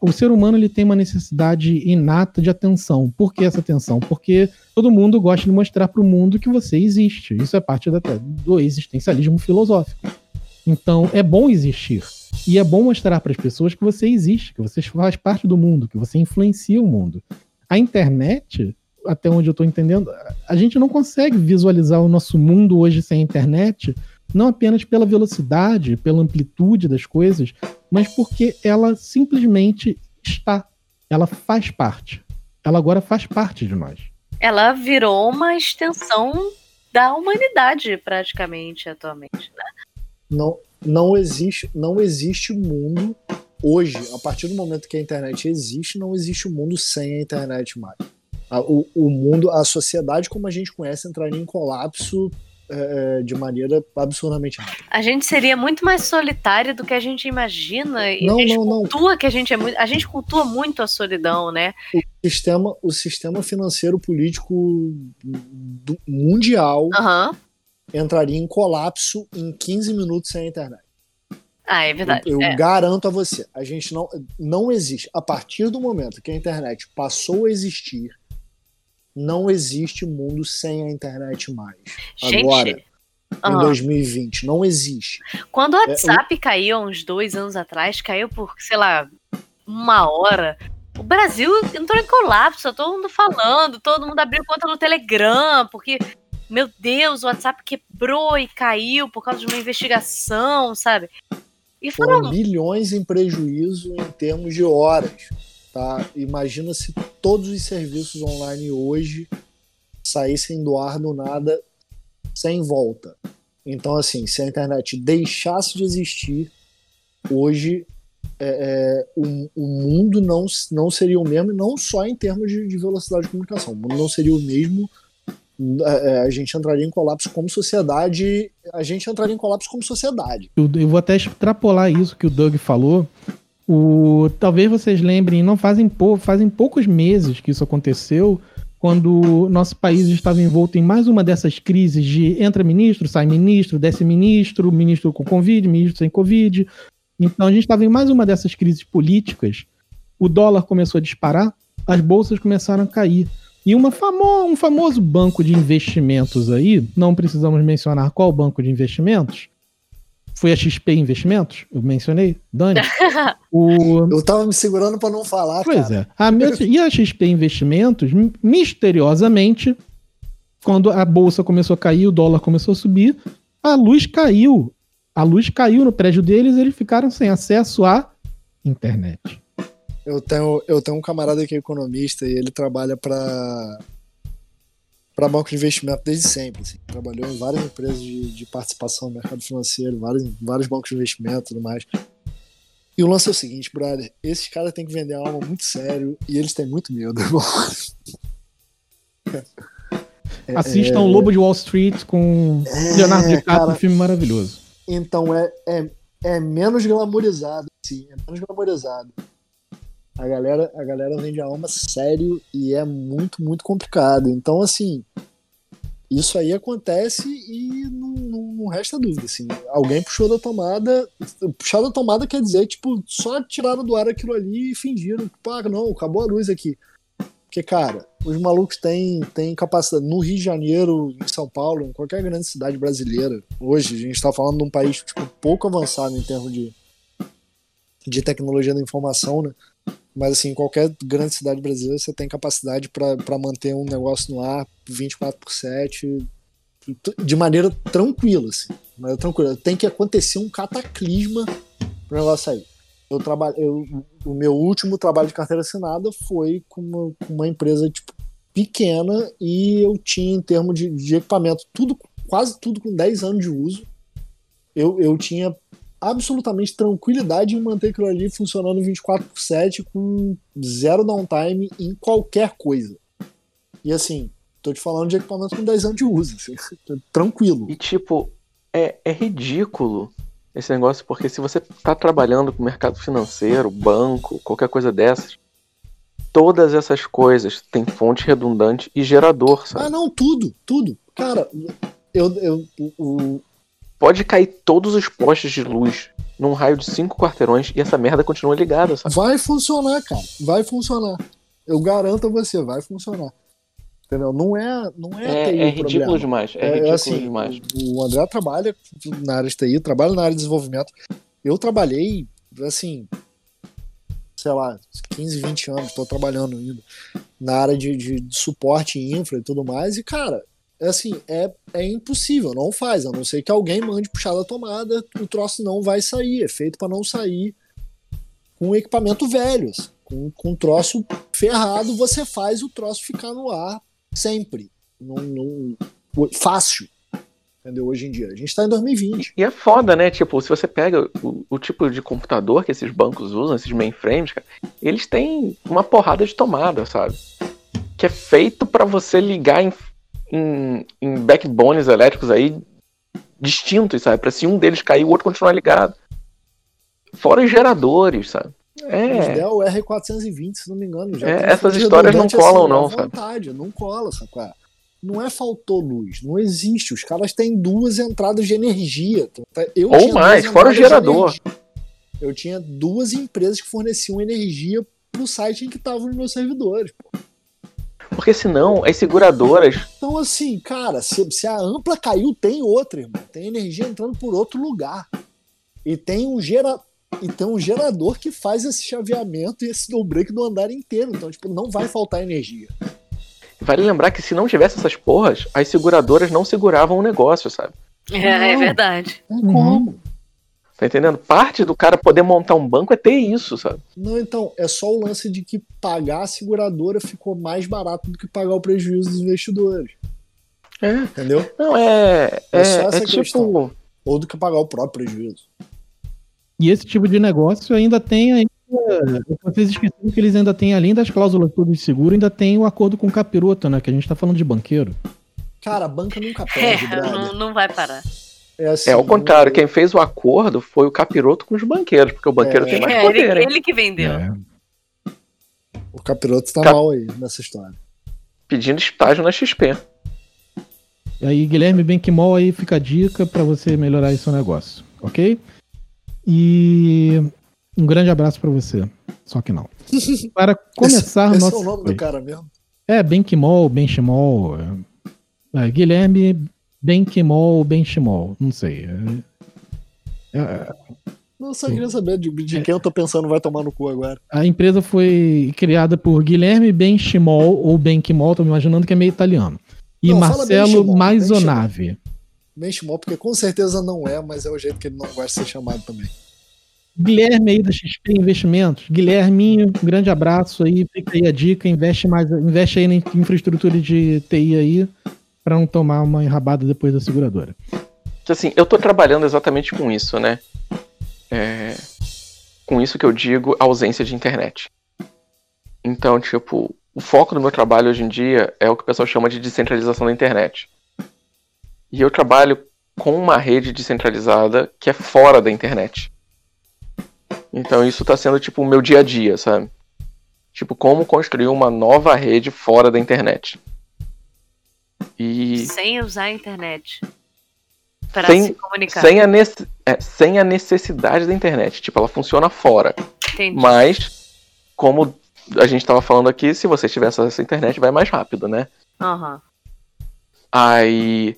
o ser humano ele tem uma necessidade inata de atenção. Por que essa atenção? Porque todo mundo gosta de mostrar para o mundo que você existe. Isso é parte da, do existencialismo filosófico. Então, é bom existir. E é bom mostrar para as pessoas que você existe, que você faz parte do mundo, que você influencia o mundo. A internet, até onde eu estou entendendo, a gente não consegue visualizar o nosso mundo hoje sem a internet, não apenas pela velocidade, pela amplitude das coisas, mas porque ela simplesmente está. Ela faz parte. Ela agora faz parte de nós. Ela virou uma extensão da humanidade, praticamente, atualmente. Né? Não, não existe, não existe mundo hoje, a partir do momento que a internet existe, não existe mundo sem a internet mais. O, o mundo, a sociedade como a gente conhece entraria em colapso é, de maneira absurdamente rápida. A gente seria muito mais solitário do que a gente imagina e não, a gente não, cultua não. que a gente é muito, a gente cultua muito a solidão, né? O sistema, o sistema financeiro político do, mundial uhum entraria em colapso em 15 minutos sem a internet. Ah, é verdade. Eu, eu é. garanto a você, a gente não, não existe. A partir do momento que a internet passou a existir, não existe mundo sem a internet mais. Gente, Agora, uhum. em 2020, não existe. Quando o é, WhatsApp é, caiu uns dois anos atrás, caiu por, sei lá, uma hora. O Brasil entrou em colapso, todo mundo falando, todo mundo abriu conta no Telegram, porque meu Deus, o WhatsApp quebrou e caiu por causa de uma investigação, sabe? E foram, foram milhões em prejuízo em termos de horas. Tá? Imagina se todos os serviços online hoje saíssem do ar do nada sem volta. Então, assim, se a internet deixasse de existir, hoje é, é, o, o, mundo não, não seria o mesmo, não só em termos de, de velocidade de comunicação. O mundo não seria o mesmo é, é, a gente entraria em colapso como sociedade, a gente entraria em colapso como sociedade. Eu, eu vou até extrapolar isso que o Doug falou. O, talvez vocês lembrem, não fazem, fazem poucos meses que isso aconteceu, quando nosso país estava envolto em mais uma dessas crises de entra ministro, sai ministro, desce ministro, ministro com Covid, ministro sem Covid. Então a gente estava em mais uma dessas crises políticas. O dólar começou a disparar, as bolsas começaram a cair. E uma famo um famoso banco de investimentos aí, não precisamos mencionar qual banco de investimentos, foi a XP Investimentos, eu mencionei, Dani. o... Eu tava me segurando para não falar, pois cara. é. A, e a XP Investimentos, misteriosamente, quando a bolsa começou a cair, o dólar começou a subir, a luz caiu. A luz caiu no prédio deles, eles ficaram sem acesso à internet. Eu tenho, eu tenho um camarada que é economista e ele trabalha para para banco de investimento desde sempre. Assim. Trabalhou em várias empresas de, de, participação no mercado financeiro, vários, vários bancos de investimento e tudo mais. E o lance é o seguinte, brother: esses caras têm que vender alma muito sério e eles têm muito medo. É, Assistam é, o Lobo de Wall Street com É, Leonardo DiCaprio, um filme maravilhoso. Então, é, é, é menos glamourizado, sim. É menos glamourizado. A galera, a galera vende a alma sério e é muito, muito complicado. Então, assim, isso aí acontece e não, não, não resta dúvida, assim. Alguém puxou da tomada. Puxar da tomada quer dizer, tipo, só tiraram do ar aquilo ali e fingiram. Tipo, ah, não, acabou a luz aqui. Porque, cara, os malucos têm, têm capacidade. No Rio de Janeiro, em São Paulo, em qualquer grande cidade brasileira, hoje, a gente está falando de um país tipo, pouco avançado em termos de, de tecnologia da informação, né? Mas, assim, em qualquer grande cidade brasileira, você tem capacidade para manter um negócio no ar 24 por 7 de maneira tranquila, assim. Maneira tranquila. Tem que acontecer um cataclisma pro negócio sair. Eu trabalho, eu, o meu último trabalho de carteira assinada foi com uma, uma empresa tipo, pequena e eu tinha em termos de, de equipamento tudo, quase tudo com 10 anos de uso. Eu, eu tinha absolutamente tranquilidade em manter aquilo ali funcionando 24 por 7 com zero downtime em qualquer coisa. E assim, tô te falando de equipamento com 10 anos de uso, assim, tranquilo. E tipo, é, é ridículo esse negócio, porque se você tá trabalhando com mercado financeiro, banco, qualquer coisa dessas, todas essas coisas têm fonte redundante e gerador, Ah, sabe? não, tudo, tudo. Cara, eu, eu, o, Pode cair todos os postes de luz num raio de cinco quarteirões e essa merda continua ligada, sabe? Vai funcionar, cara. Vai funcionar. Eu garanto a você, vai funcionar. Entendeu? Não é, não é, É, TI é ridículo problema. demais. É, É, ridículo assim, demais. o André trabalha na área de TI, trabalha na área de desenvolvimento. Eu trabalhei, assim, sei lá, 15, 20 anos, estou trabalhando ainda na área de, de, de suporte infra e tudo mais. E, cara, é assim, é, é impossível, não faz, a não ser que alguém mande puxar da tomada, o troço não vai sair. É feito para não sair com equipamento velho. assim. Com, com troço ferrado, você faz o troço ficar no ar sempre. Não, fácil. Entendeu? Hoje em dia. A gente está em 2020. E é foda, né? Tipo, se você pega o, o tipo de computador que esses bancos usam, esses mainframes, cara, eles têm uma porrada de tomada, sabe? Que é feito pra você ligar em, em, em backbones elétricos aí distintos, sabe? Pra se um deles cair, o outro continuar ligado. Fora os geradores, sabe? Os É. Dell R420, se não me engano. Já É, essas histórias não colam, à não, sabe? vontade, Não cola, sacou? Não é faltou luz, não existe. Os caras têm duas entradas de energia. Eu Ou mais, fora o gerador. Eu tinha duas empresas que forneciam energia pro site em que estavam os meus servidores. pô. Porque senão as seguradoras. Então, assim, cara, se, se a ampla caiu, tem outra, irmão. Tem energia entrando por outro lugar. E tem um gera... E tem um gerador que faz esse chaveamento e esse no break do andar inteiro. Então, tipo, não vai faltar energia. Vale lembrar que se não tivesse essas porras, as seguradoras não seguravam o negócio, sabe? É, é Não. verdade. Tem Uhum. como. Tá entendendo? Parte do cara poder montar um banco é ter isso, sabe? Não, então, é só o lance de que pagar a seguradora ficou mais barato do que pagar o prejuízo dos investidores. É. Entendeu? Não, é. É, É só essa é tipo. questão. Ou do que pagar o próprio prejuízo. E esse tipo de negócio ainda tem ainda. Vocês esqueceram que eles ainda têm, além das cláusulas todas de seguro, ainda tem o acordo com o capiroto, né? Que a gente tá falando de banqueiro. Cara, a banca nunca É, perde, brother. não, não vai parar. É, assim, É ao contrário, quem fez o acordo foi o capiroto com os banqueiros, porque o banqueiro É. tem mais É, poder, ele, hein? ele que vendeu. É. O capiroto tá Cap- mal aí nessa história. Pedindo estágio na XP. E aí, Guilherme Benquimol, aí fica a dica pra você melhorar aí seu negócio, ok? E um grande abraço pra você. Só que não. Para começar Esse nosso. é o nome do cara mesmo. É, Benquimol, Benchimol. É, é, Guilherme Benquimol, Benchimol. Não sei. É, é, Não, eu só queria saber de, de quem eu tô pensando vai tomar no cu agora. a empresa foi criada por Guilherme Benchimol, ou Benquimol, tô me imaginando que é meio italiano. E Não, Marcelo Benchimol, Maisonave. Benchimol, porque com certeza não é, mas é o jeito que ele não gosta de ser chamado também. Guilherme aí da XP Investimentos. Guilherminho, um grande abraço aí. Fica aí a dica, investe mais, investe aí na infraestrutura de TI aí, para não tomar uma enrabada depois da seguradora. Assim, eu tô trabalhando exatamente com isso, né? É, Com isso que eu digo ausência de internet. Então, tipo, o foco do meu trabalho hoje em dia é o que o pessoal chama de descentralização da internet. E eu trabalho com uma rede descentralizada que é fora da internet. Então isso está sendo tipo o meu dia a dia, sabe? Tipo, como construir uma nova rede fora da internet. E. Sem usar a internet. Para Sem- se comunicar. Sem a, nece- é, sem a necessidade da internet. Tipo, ela funciona fora. Entendi. Mas, como a gente estava falando aqui, se você tiver acesso à internet, vai mais rápido, né? Aham. Aí.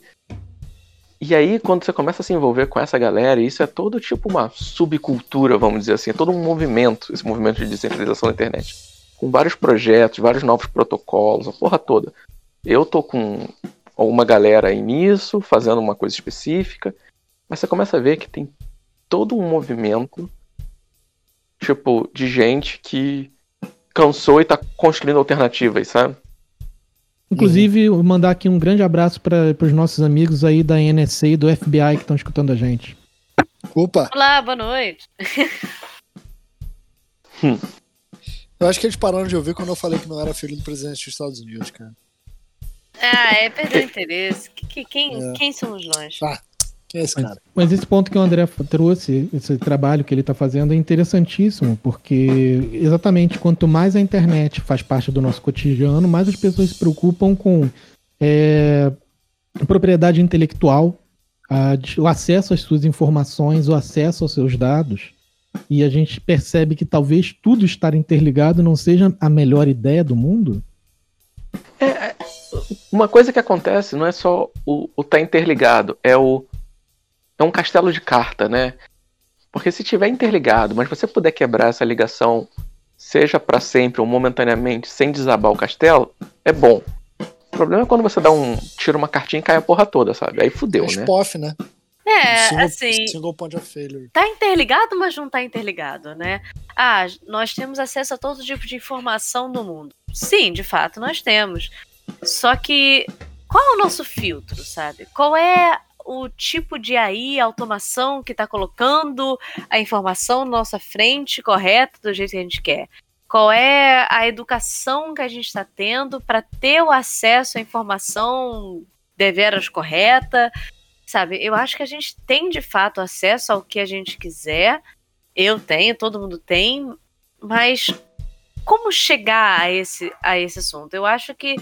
E aí, quando você começa a se envolver com essa galera, isso é todo tipo uma subcultura, vamos dizer assim, é todo um movimento, esse movimento de descentralização da internet. Com vários projetos, vários novos protocolos, a porra toda. Eu tô com uma galera aí nisso, fazendo uma coisa específica, mas você começa a ver que tem todo um movimento, tipo, de gente que cansou e tá construindo alternativas, sabe? Inclusive, vou mandar aqui um grande abraço para os nossos amigos aí da NSA e do FBI que estão escutando a gente. Opa, Olá, boa noite. eu acho que eles pararam de ouvir quando eu falei que não era filho do presidente dos Estados Unidos, cara. Ah, é perder o interesse. Que- que- quem, É. quem somos nós? Ah. Quem é esse cara? Mas esse ponto que o André trouxe, esse trabalho que ele está fazendo é interessantíssimo, porque exatamente quanto mais a internet faz parte do nosso cotidiano, mais as pessoas se preocupam com é, propriedade intelectual, a- o acesso às suas informações, o acesso aos seus dados. E a gente percebe que talvez tudo estar interligado não seja a melhor ideia do mundo. Uma coisa que acontece não é só o, o tá interligado, é o é um castelo de carta, né? Porque se tiver interligado, mas você puder quebrar essa ligação, seja para sempre ou momentaneamente, sem desabar o castelo, é bom. O problema é quando você dá um tira uma cartinha e cai a porra toda, sabe? Aí fudeu, é né? SPOF, né? É, single, assim, Single point of failure. tá interligado, mas não tá interligado, né? Ah, nós temos acesso a todo tipo de informação do mundo. Sim, de fato, nós temos. Só que qual é o nosso filtro, sabe? Qual é o tipo de AI, automação que tá colocando a informação na nossa frente correta do jeito que a gente quer? Qual é a educação que a gente está tendo para ter o acesso à informação deveras correta? Sabe, eu acho que a gente tem de fato acesso ao que a gente quiser. Eu tenho, todo mundo tem, mas como chegar a esse, a esse assunto? Eu acho que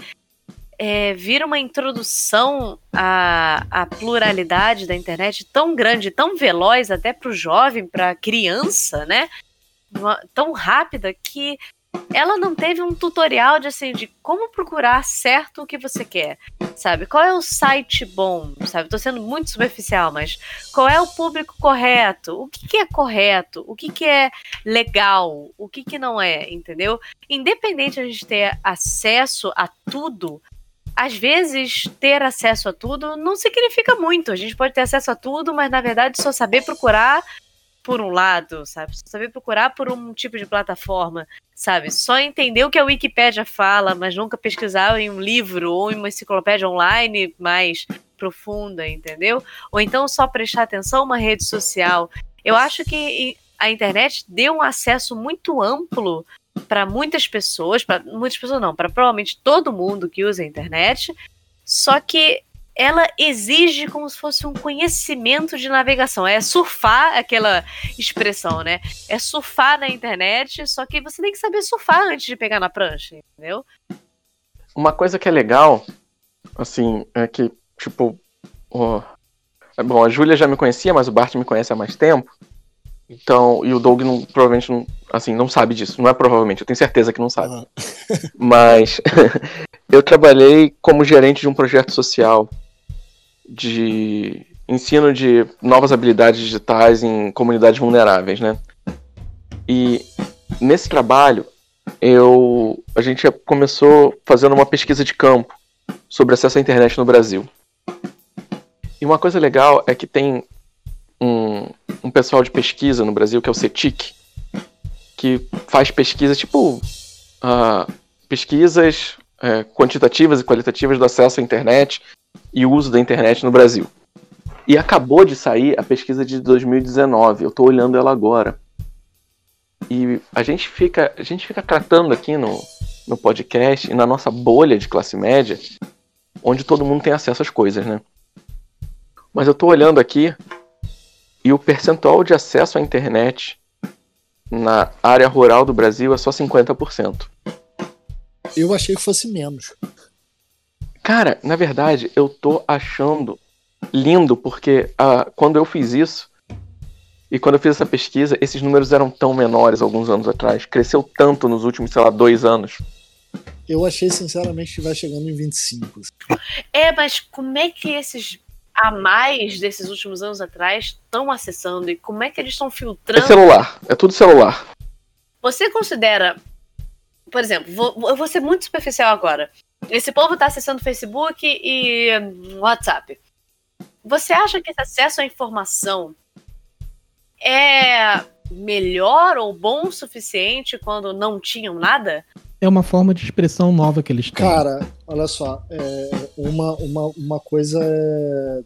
é, vira uma introdução à, à pluralidade da internet tão grande, tão veloz até para o jovem, para a criança, né? Uma- tão rápida que ela não teve um tutorial de assim de como procurar certo o que você quer, sabe? Qual é o site bom, sabe? Tô sendo muito superficial, mas qual é o público correto? O que, que é correto? O que, que é legal? O que, que não é? Entendeu? Independente de a gente ter acesso a tudo, às vezes ter acesso a tudo não significa muito. A gente pode ter acesso a tudo, mas na verdade só saber procurar por um lado, sabe? Saber procurar por um tipo de plataforma, sabe? Só entender o que a Wikipédia fala, mas nunca pesquisar em um livro ou em uma enciclopédia online mais profunda, entendeu? Ou então só prestar atenção uma rede social. Eu acho que a internet deu um acesso muito amplo para muitas pessoas, para muitas pessoas não, para provavelmente todo mundo que usa a internet, só que ela exige como se fosse um conhecimento de navegação. É surfar aquela expressão, né? É surfar na internet, só que você tem que saber surfar antes de pegar na prancha, entendeu? Uma coisa que é legal, assim, é que, tipo, é bom, a Júlia já me conhecia, mas o Bart me conhece há mais tempo. Então, e o Doug não, provavelmente não, assim, não sabe disso. Não é provavelmente, eu tenho certeza que não sabe. Aham. Mas eu trabalhei como gerente de um projeto social de ensino de novas habilidades digitais em comunidades vulneráveis, né? E nesse trabalho, eu a gente começou fazendo uma pesquisa de campo sobre acesso à internet no Brasil. E uma coisa legal é que tem um, um pessoal de pesquisa no Brasil que é o CETIC, que faz pesquisa tipo ah, pesquisas é, quantitativas e qualitativas do acesso à internet e uso da internet no Brasil. E acabou de sair a pesquisa de 2019, eu estou olhando ela agora. E a gente fica, a gente fica tratando aqui no, no podcast e na nossa bolha de classe média, onde todo mundo tem acesso às coisas, né? Mas eu tô olhando aqui e o percentual de acesso à internet na área rural do Brasil é só 50%. Eu achei que fosse menos. Cara, na verdade, eu tô achando lindo porque ah, quando eu fiz isso e quando eu fiz essa pesquisa, esses números eram tão menores alguns anos atrás. Cresceu tanto nos últimos, sei lá, dois anos. Eu achei, sinceramente, que vai chegando em 25. É, mas como é que esses a mais desses últimos anos atrás estão acessando e como é que eles estão É filtrando? celular, é tudo celular. Você considera, por exemplo, vou, eu vou ser muito superficial agora. Esse povo está acessando Facebook e hum, WhatsApp. Você acha que esse acesso à informação é melhor ou bom o suficiente quando não tinham nada? É uma forma de expressão nova que eles têm. Cara, olha só, é, uma, uma, uma coisa é-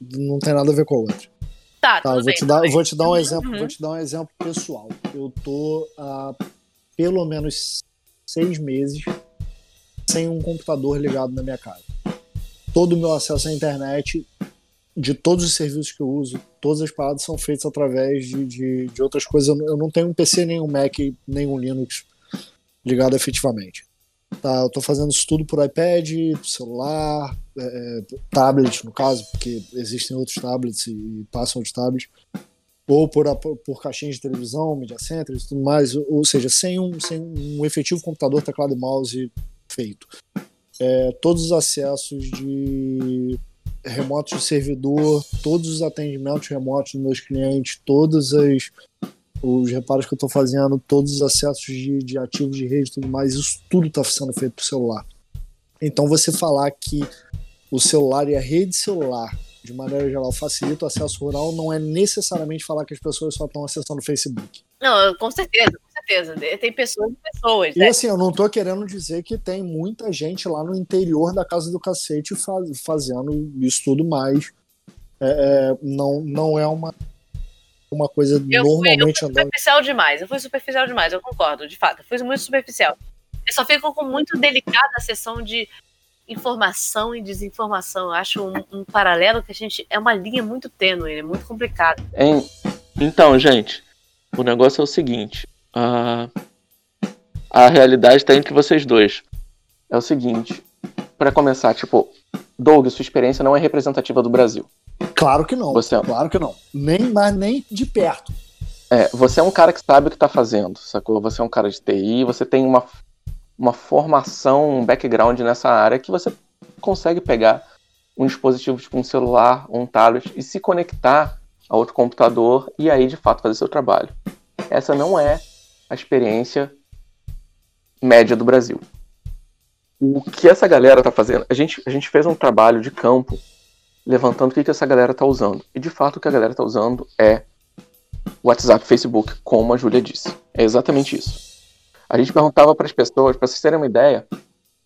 não tem nada a ver com a outra. Tá, Tá, tudo eu vou bem. te dar, bem. vou te dar um Uhum, exemplo, uhum. vou te dar um exemplo pessoal. Eu tô há pelo menos seis meses sem um computador ligado na minha casa. Todo o meu acesso à internet, de todos os serviços que eu uso, todas as paradas são feitas através de, de, de outras coisas. Eu não- tenho um PC, nem um Mac, nem um Linux ligado efetivamente. Tá, eu tô fazendo isso tudo por iPad, celular, é, tablet, no caso, porque existem outros tablets e, passam outros tablets, ou por, por caixinhas de televisão, media centers e tudo mais, ou seja, sem um, sem um efetivo computador, teclado e mouse feito. É, todos os acessos de remotos de servidor, todos os atendimentos remotos dos meus clientes, todos as, os reparos que eu estou fazendo, todos os acessos de, de ativos de rede e tudo mais, isso tudo está sendo feito por celular. Então você falar que o celular e a rede celular, de maneira geral, facilita o acesso rural, não é necessariamente falar que as pessoas só estão acessando o Facebook. Não, com certeza, com certeza. Tem pessoas e pessoas. E né? assim, eu não tô querendo dizer que tem muita gente lá no interior da casa do cacete faz- fazendo isso tudo mais. É, é, não, não é uma, uma coisa Eu fui, eu normalmente fui andando. superficial demais. Eu fui superficial demais, eu concordo, de fato. Eu fui muito superficial. Eu só fico com muito delicada a sessão de informação e desinformação. Eu acho um, um paralelo que a gente. É uma linha muito tênue, é muito complicado. Então, gente, o negócio é o seguinte. A, a realidade está entre vocês dois. É o seguinte. Para começar, tipo, Doug, sua experiência não é representativa do Brasil. Claro que não. Você- Claro que não. Nem, mas nem de perto. É, você é um cara que sabe o que tá fazendo, sacou? Você é um cara de TI, você tem uma, uma formação, um background nessa área que você consegue pegar um dispositivo tipo um celular, um tablet e se conectar a outro computador e aí de fato fazer seu trabalho. Essa não é a experiência média do Brasil. O que essa galera tá fazendo? A gente, a gente fez um trabalho de campo levantando o que, que essa galera tá usando. E de fato o que a galera tá usando é WhatsApp, Facebook, como a Júlia disse. É exatamente isso. A gente perguntava para as pessoas, para vocês terem uma ideia,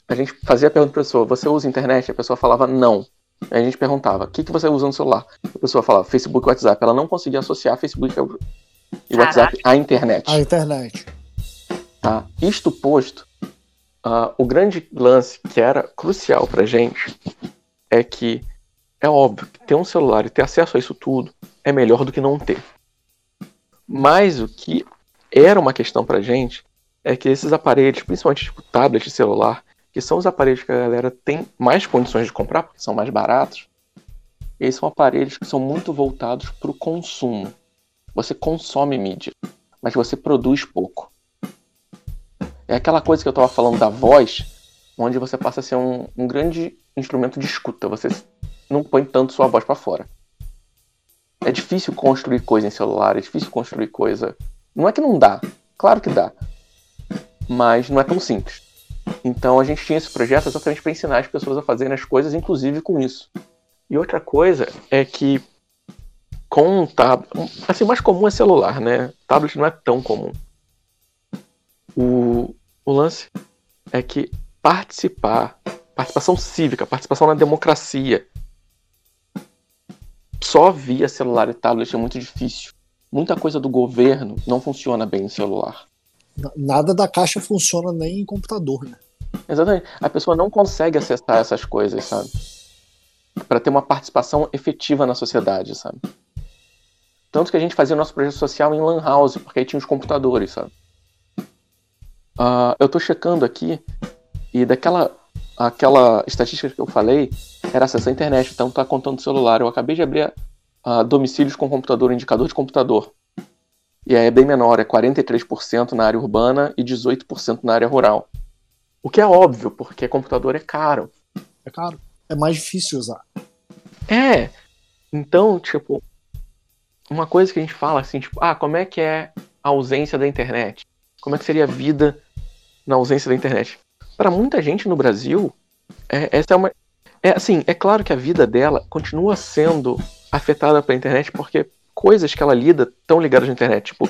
a gente fazia a pergunta para a pessoa: você usa internet? A pessoa falava não. Aí a gente perguntava: o que, que você usa no celular? A pessoa falava Facebook e WhatsApp. Ela não conseguia associar Facebook e Caraca. WhatsApp à internet. A internet. Tá? Isto posto, ah, o grande lance que era crucial pra gente é que é óbvio que ter um celular e ter acesso a isso tudo é melhor do que não ter. Mas o que era uma questão pra gente é que esses aparelhos, principalmente tipo tablet e celular, que são os aparelhos que a galera tem mais condições de comprar, porque são mais baratos, eles são aparelhos que são muito voltados para o consumo. Você consome mídia, mas você produz pouco. É aquela coisa que eu estava falando da voz, onde você passa a ser um, um grande instrumento de escuta. Você não põe tanto sua voz para fora. É difícil construir coisa em celular, é difícil construir coisa. Não é que não dá, claro que dá, mas não é tão simples. Então a gente tinha esse projeto exatamente para ensinar as pessoas a fazerem as coisas, inclusive com isso. E outra coisa é que com um tablet, assim, mais comum é celular, né? Tablet não é tão comum. O, o lance é que participar, participação cívica, participação na democracia, só via celular e tablet é muito difícil. Muita coisa do governo não funciona bem no celular. Na- Nada da caixa funciona nem em computador, né? Exatamente. A pessoa não consegue acessar essas coisas, sabe? Pra ter uma participação efetiva na sociedade, sabe? Tanto que a gente fazia o nosso projeto social em Lan House, porque aí tinha os computadores, sabe? Ah, eu tô checando aqui, e daquela aquela estatística que eu falei era acesso à internet, então tá contando celular. Eu acabei de abrir ah, domicílios com computador, indicador de computador. E aí é bem menor, é 43% na área urbana e 18% na área rural. O que é óbvio, porque computador é caro. É caro. É mais difícil usar. É. Então, tipo, uma coisa que a gente fala assim, tipo, ah, como é que é a ausência da internet? Como é que seria a vida na ausência da internet? Para muita gente no Brasil, é, essa é uma. É assim, é claro que a vida dela continua sendo afetada pela internet porque coisas que ela lida estão ligadas à internet. Tipo,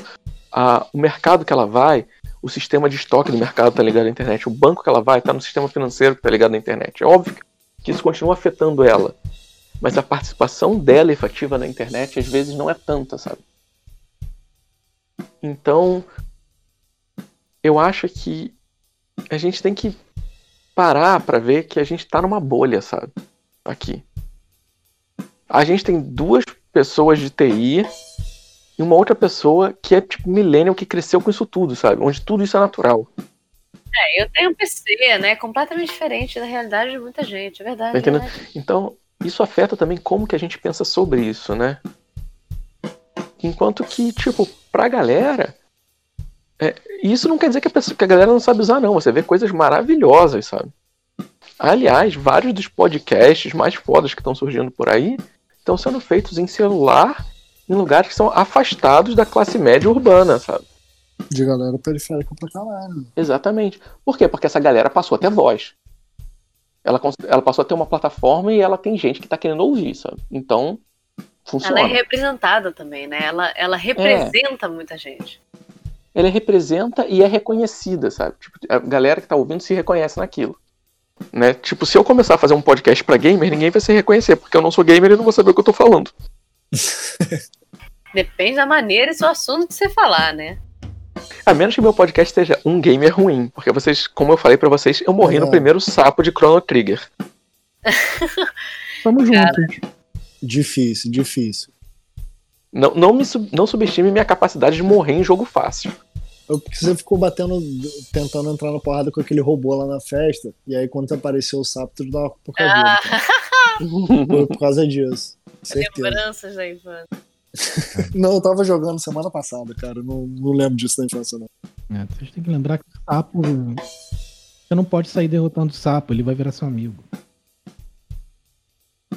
a, o mercado que ela vai, o sistema de estoque do mercado está ligado à internet, o banco que ela vai está no sistema financeiro que está ligado à internet. É óbvio que isso continua afetando ela. Mas a participação dela efetiva na internet às vezes não é tanta, sabe? Então, eu acho que a gente tem que parar pra ver que a gente tá numa bolha, sabe? Aqui. A gente tem duas pessoas de TI e uma outra pessoa que é tipo millennial que cresceu com isso tudo, sabe? Onde tudo isso é natural. É, eu tenho um PC, né? Completamente diferente da realidade de muita gente, é verdade. Tá é verdade. Então, isso afeta também como que a gente pensa sobre isso, né? Enquanto que, tipo, pra galera. é, isso não quer dizer que a, pessoa, que a galera não sabe usar, não. Você vê coisas maravilhosas, sabe? Aliás, vários dos podcasts mais fodas que estão surgindo por aí estão sendo feitos em celular em lugares que são afastados da classe média urbana, sabe? De galera periférica pra caralho. Exatamente. Por quê? Porque essa galera passou a ter voz. Ela, ela passou a ter uma plataforma e ela tem gente que tá querendo ouvir, sabe? Então, funciona. Ela é representada também, né? Ela, ela representa muita gente. Ela representa e é reconhecida, sabe? Tipo, a galera que tá ouvindo se reconhece naquilo. Né? Tipo, se eu começar a fazer um podcast pra gamer, ninguém vai se reconhecer, porque eu não sou gamer e não vou saber o que eu tô falando. Depende da maneira e do assunto que você falar, né? A menos que meu podcast seja um gamer ruim, porque vocês, como eu falei pra vocês, eu morri no É. primeiro sapo de Chrono Trigger. Tamo juntos. Difícil, difícil. Não, não, me, não subestime minha capacidade de morrer em jogo fácil. Eu- Porque você ficou batendo, tentando entrar na porrada com aquele robô lá na festa, e aí quando apareceu o sapo, tu dava por causa Ah, Foi por causa disso. Certeza. lembranças da infância. Não, eu tava jogando semana passada, cara. Não, não lembro disso da infância, não. É, vocês têm que lembrar que o sapo. Você não pode sair derrotando o sapo, ele vai virar seu amigo.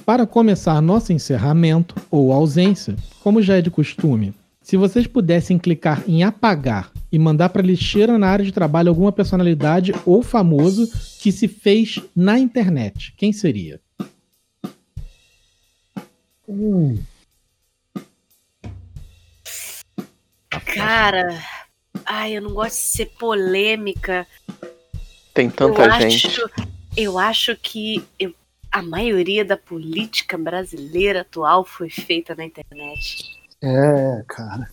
Para começar nosso encerramento ou ausência, como já é de costume, se vocês pudessem clicar em apagar e mandar para lixeira na área de trabalho alguma personalidade ou famoso que se fez na internet, quem seria? Cara, ai, eu não gosto de ser polêmica. Tem tanta eu gente. Acho, eu acho que eu- a maioria da política brasileira atual foi feita na internet. É, cara.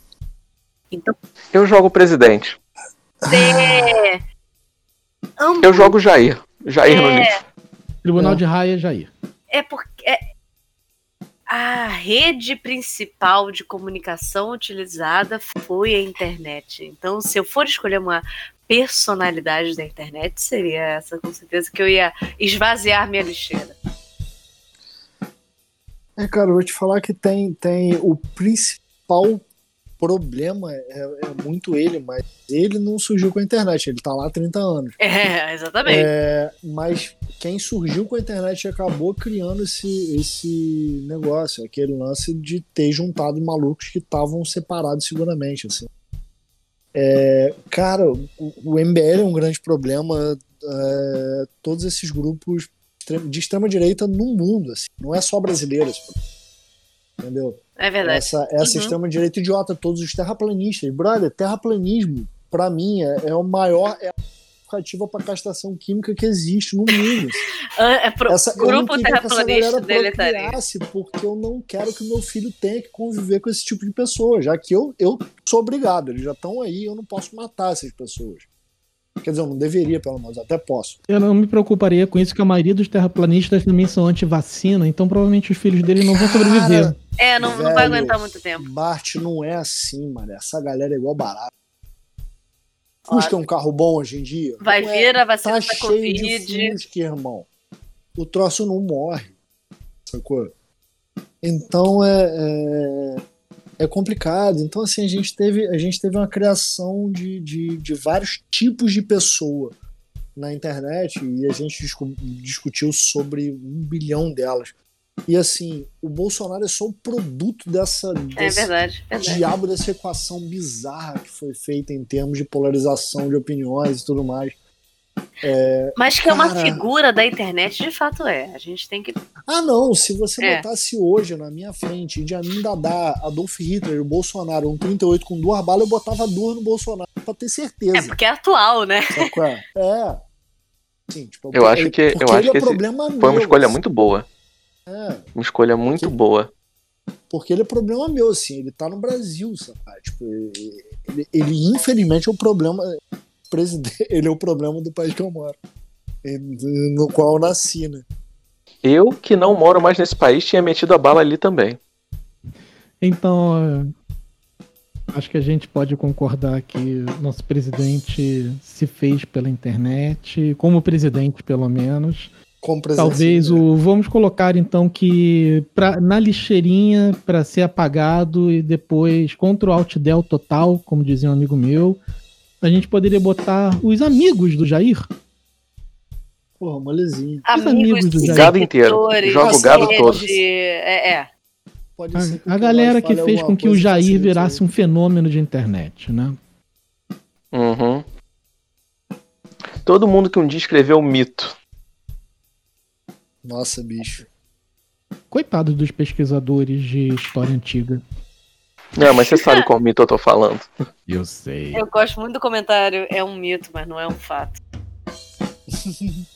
Então, Eu jogo presidente. é. Eu jogo Jair. Jair no É. lixo. Tribunal É. de Raia, Jair. É porque é- a rede principal de comunicação utilizada foi a internet. Então, se eu for escolher uma personalidade da internet, seria essa, com certeza, que eu ia esvaziar minha lixeira. É, cara, eu vou te falar que tem, tem o principal problema é, é muito ele, mas ele não surgiu com a internet, ele tá lá há 30 anos. É, exatamente. É, mas quem surgiu com a internet acabou criando esse, esse negócio, aquele lance de ter juntado malucos que estavam separados seguramente, assim. É, cara, o, o MBL é um grande problema, é, todos esses grupos de extrema direita no mundo, assim, não é só brasileiros, entendeu? É verdade. Essa, essa Uhum. extrema-direita idiota, todos os terraplanistas. Brother, terraplanismo, pra mim, é, é o maior. É a justificativa pra castração química que existe no mundo. Ah, É pro Essa, grupo terraplanista procriasse, porque eu não quero que meu filho tenha que conviver com esse tipo de pessoa, já que eu, eu sou obrigado, eles já estão aí, eu não posso matar essas pessoas. Quer dizer, eu não deveria, pelo menos, até posso. Eu não me preocuparia com isso, que a maioria dos terraplanistas também são anti-vacina, então provavelmente os filhos deles não vão sobreviver. É, não, não vai Velho. aguentar muito tempo. Bart não é assim, mano. Essa galera é igual barata. Fusca é um carro bom hoje em dia? Vai é. vir a vacina Tá da cheio de Covid. Fusca, irmão. O troço não morre. Sacou? Então é, é, é complicado. Então, assim, a gente teve, a gente teve uma criação de, de, de vários tipos de pessoa na internet e a gente discu- discutiu sobre um bilhão delas. E assim, o Bolsonaro é só um produto dessa, É verdade, verdade. diabo dessa equação bizarra que foi feita em termos de polarização de opiniões e tudo mais. Mas que é uma Cara. figura da internet, de fato é. A gente tem que. Ah, não, se você É. botasse hoje na minha frente de Amin Dadá, Adolf Hitler, o Bolsonaro, um 38 com duas balas, eu botava duas no Bolsonaro pra ter É certeza. porque é atual, né? É? É. Sim, tipo, Eu acho que- eu porque acho ele que é esse problema Foi uma meu, escolha assim. muito boa. É, Uma escolha muito Que- boa. porque ele é problema meu, assim, ele tá no Brasil, sabe? Tipo, ele, ele- ele, infelizmente é o problema. Presidente, ele é o problema do país que eu moro. No qual eu nasci, né? Eu, que não moro mais nesse país, tinha metido a bala ali também. Então, é, acho que a gente pode concordar que nosso presidente se fez pela internet, como presidente, pelo menos. Talvez né? o. Vamos colocar então que pra, na lixeirinha para ser apagado e depois contra o Alt Del total, como dizia um amigo meu. A gente poderia botar os amigos do Jair. Porra, molezinho. amigos do Jair. Gado inteiro. Joga o gado rede, todo. É, é. Pode A, a galera que fale fez com que o Jair virasse um fenômeno de internet, né? Uhum. Todo mundo que um dia escreveu mito. Nossa, bicho. Coitados dos pesquisadores de história antiga. Não, mas você sabe qual mito eu tô falando. Eu sei. Eu gosto muito do comentário. É um mito, mas não é um fato.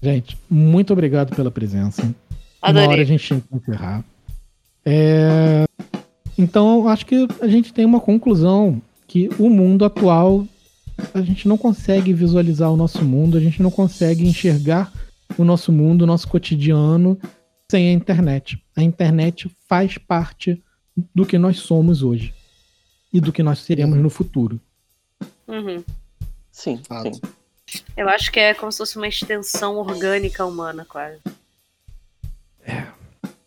Gente, muito obrigado pela presença. Uma hora a Adorei. gente tinha que encerrar. É, Então, acho que a gente tem uma conclusão que o mundo atual, a gente não consegue visualizar o nosso mundo, a gente não consegue enxergar o nosso mundo, o nosso cotidiano sem a internet. A internet faz parte do que nós somos hoje e do que nós seremos no futuro. Uhum. Sim, Fato. sim. Eu acho que é como se fosse uma extensão orgânica humana, quase.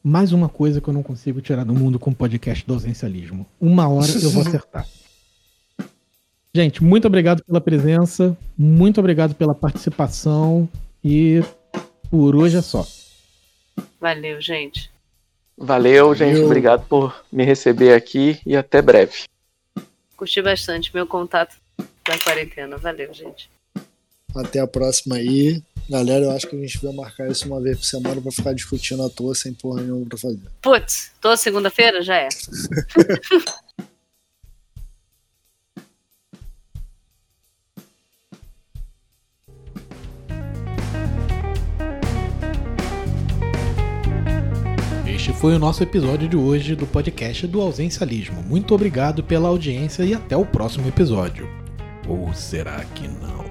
Mais uma coisa que eu não consigo tirar do mundo com o podcast do ausencialismo. Uma hora eu vou acertar. Gente, muito obrigado pela presença, muito obrigado pela participação e por hoje é só. Valeu, gente. Valeu, gente. Valeu. Obrigado por me receber aqui e até breve. Curti bastante meu contato da quarentena. Valeu, gente. Até a próxima aí. Galera, eu acho que a gente vai marcar isso uma vez por semana pra ficar discutindo à toa sem porra nenhuma pra fazer. Putz, toda segunda-feira já é. Este foi o nosso episódio de hoje do podcast do Ausencialismo. Muito obrigado pela audiência e até o próximo episódio. Ou será que não?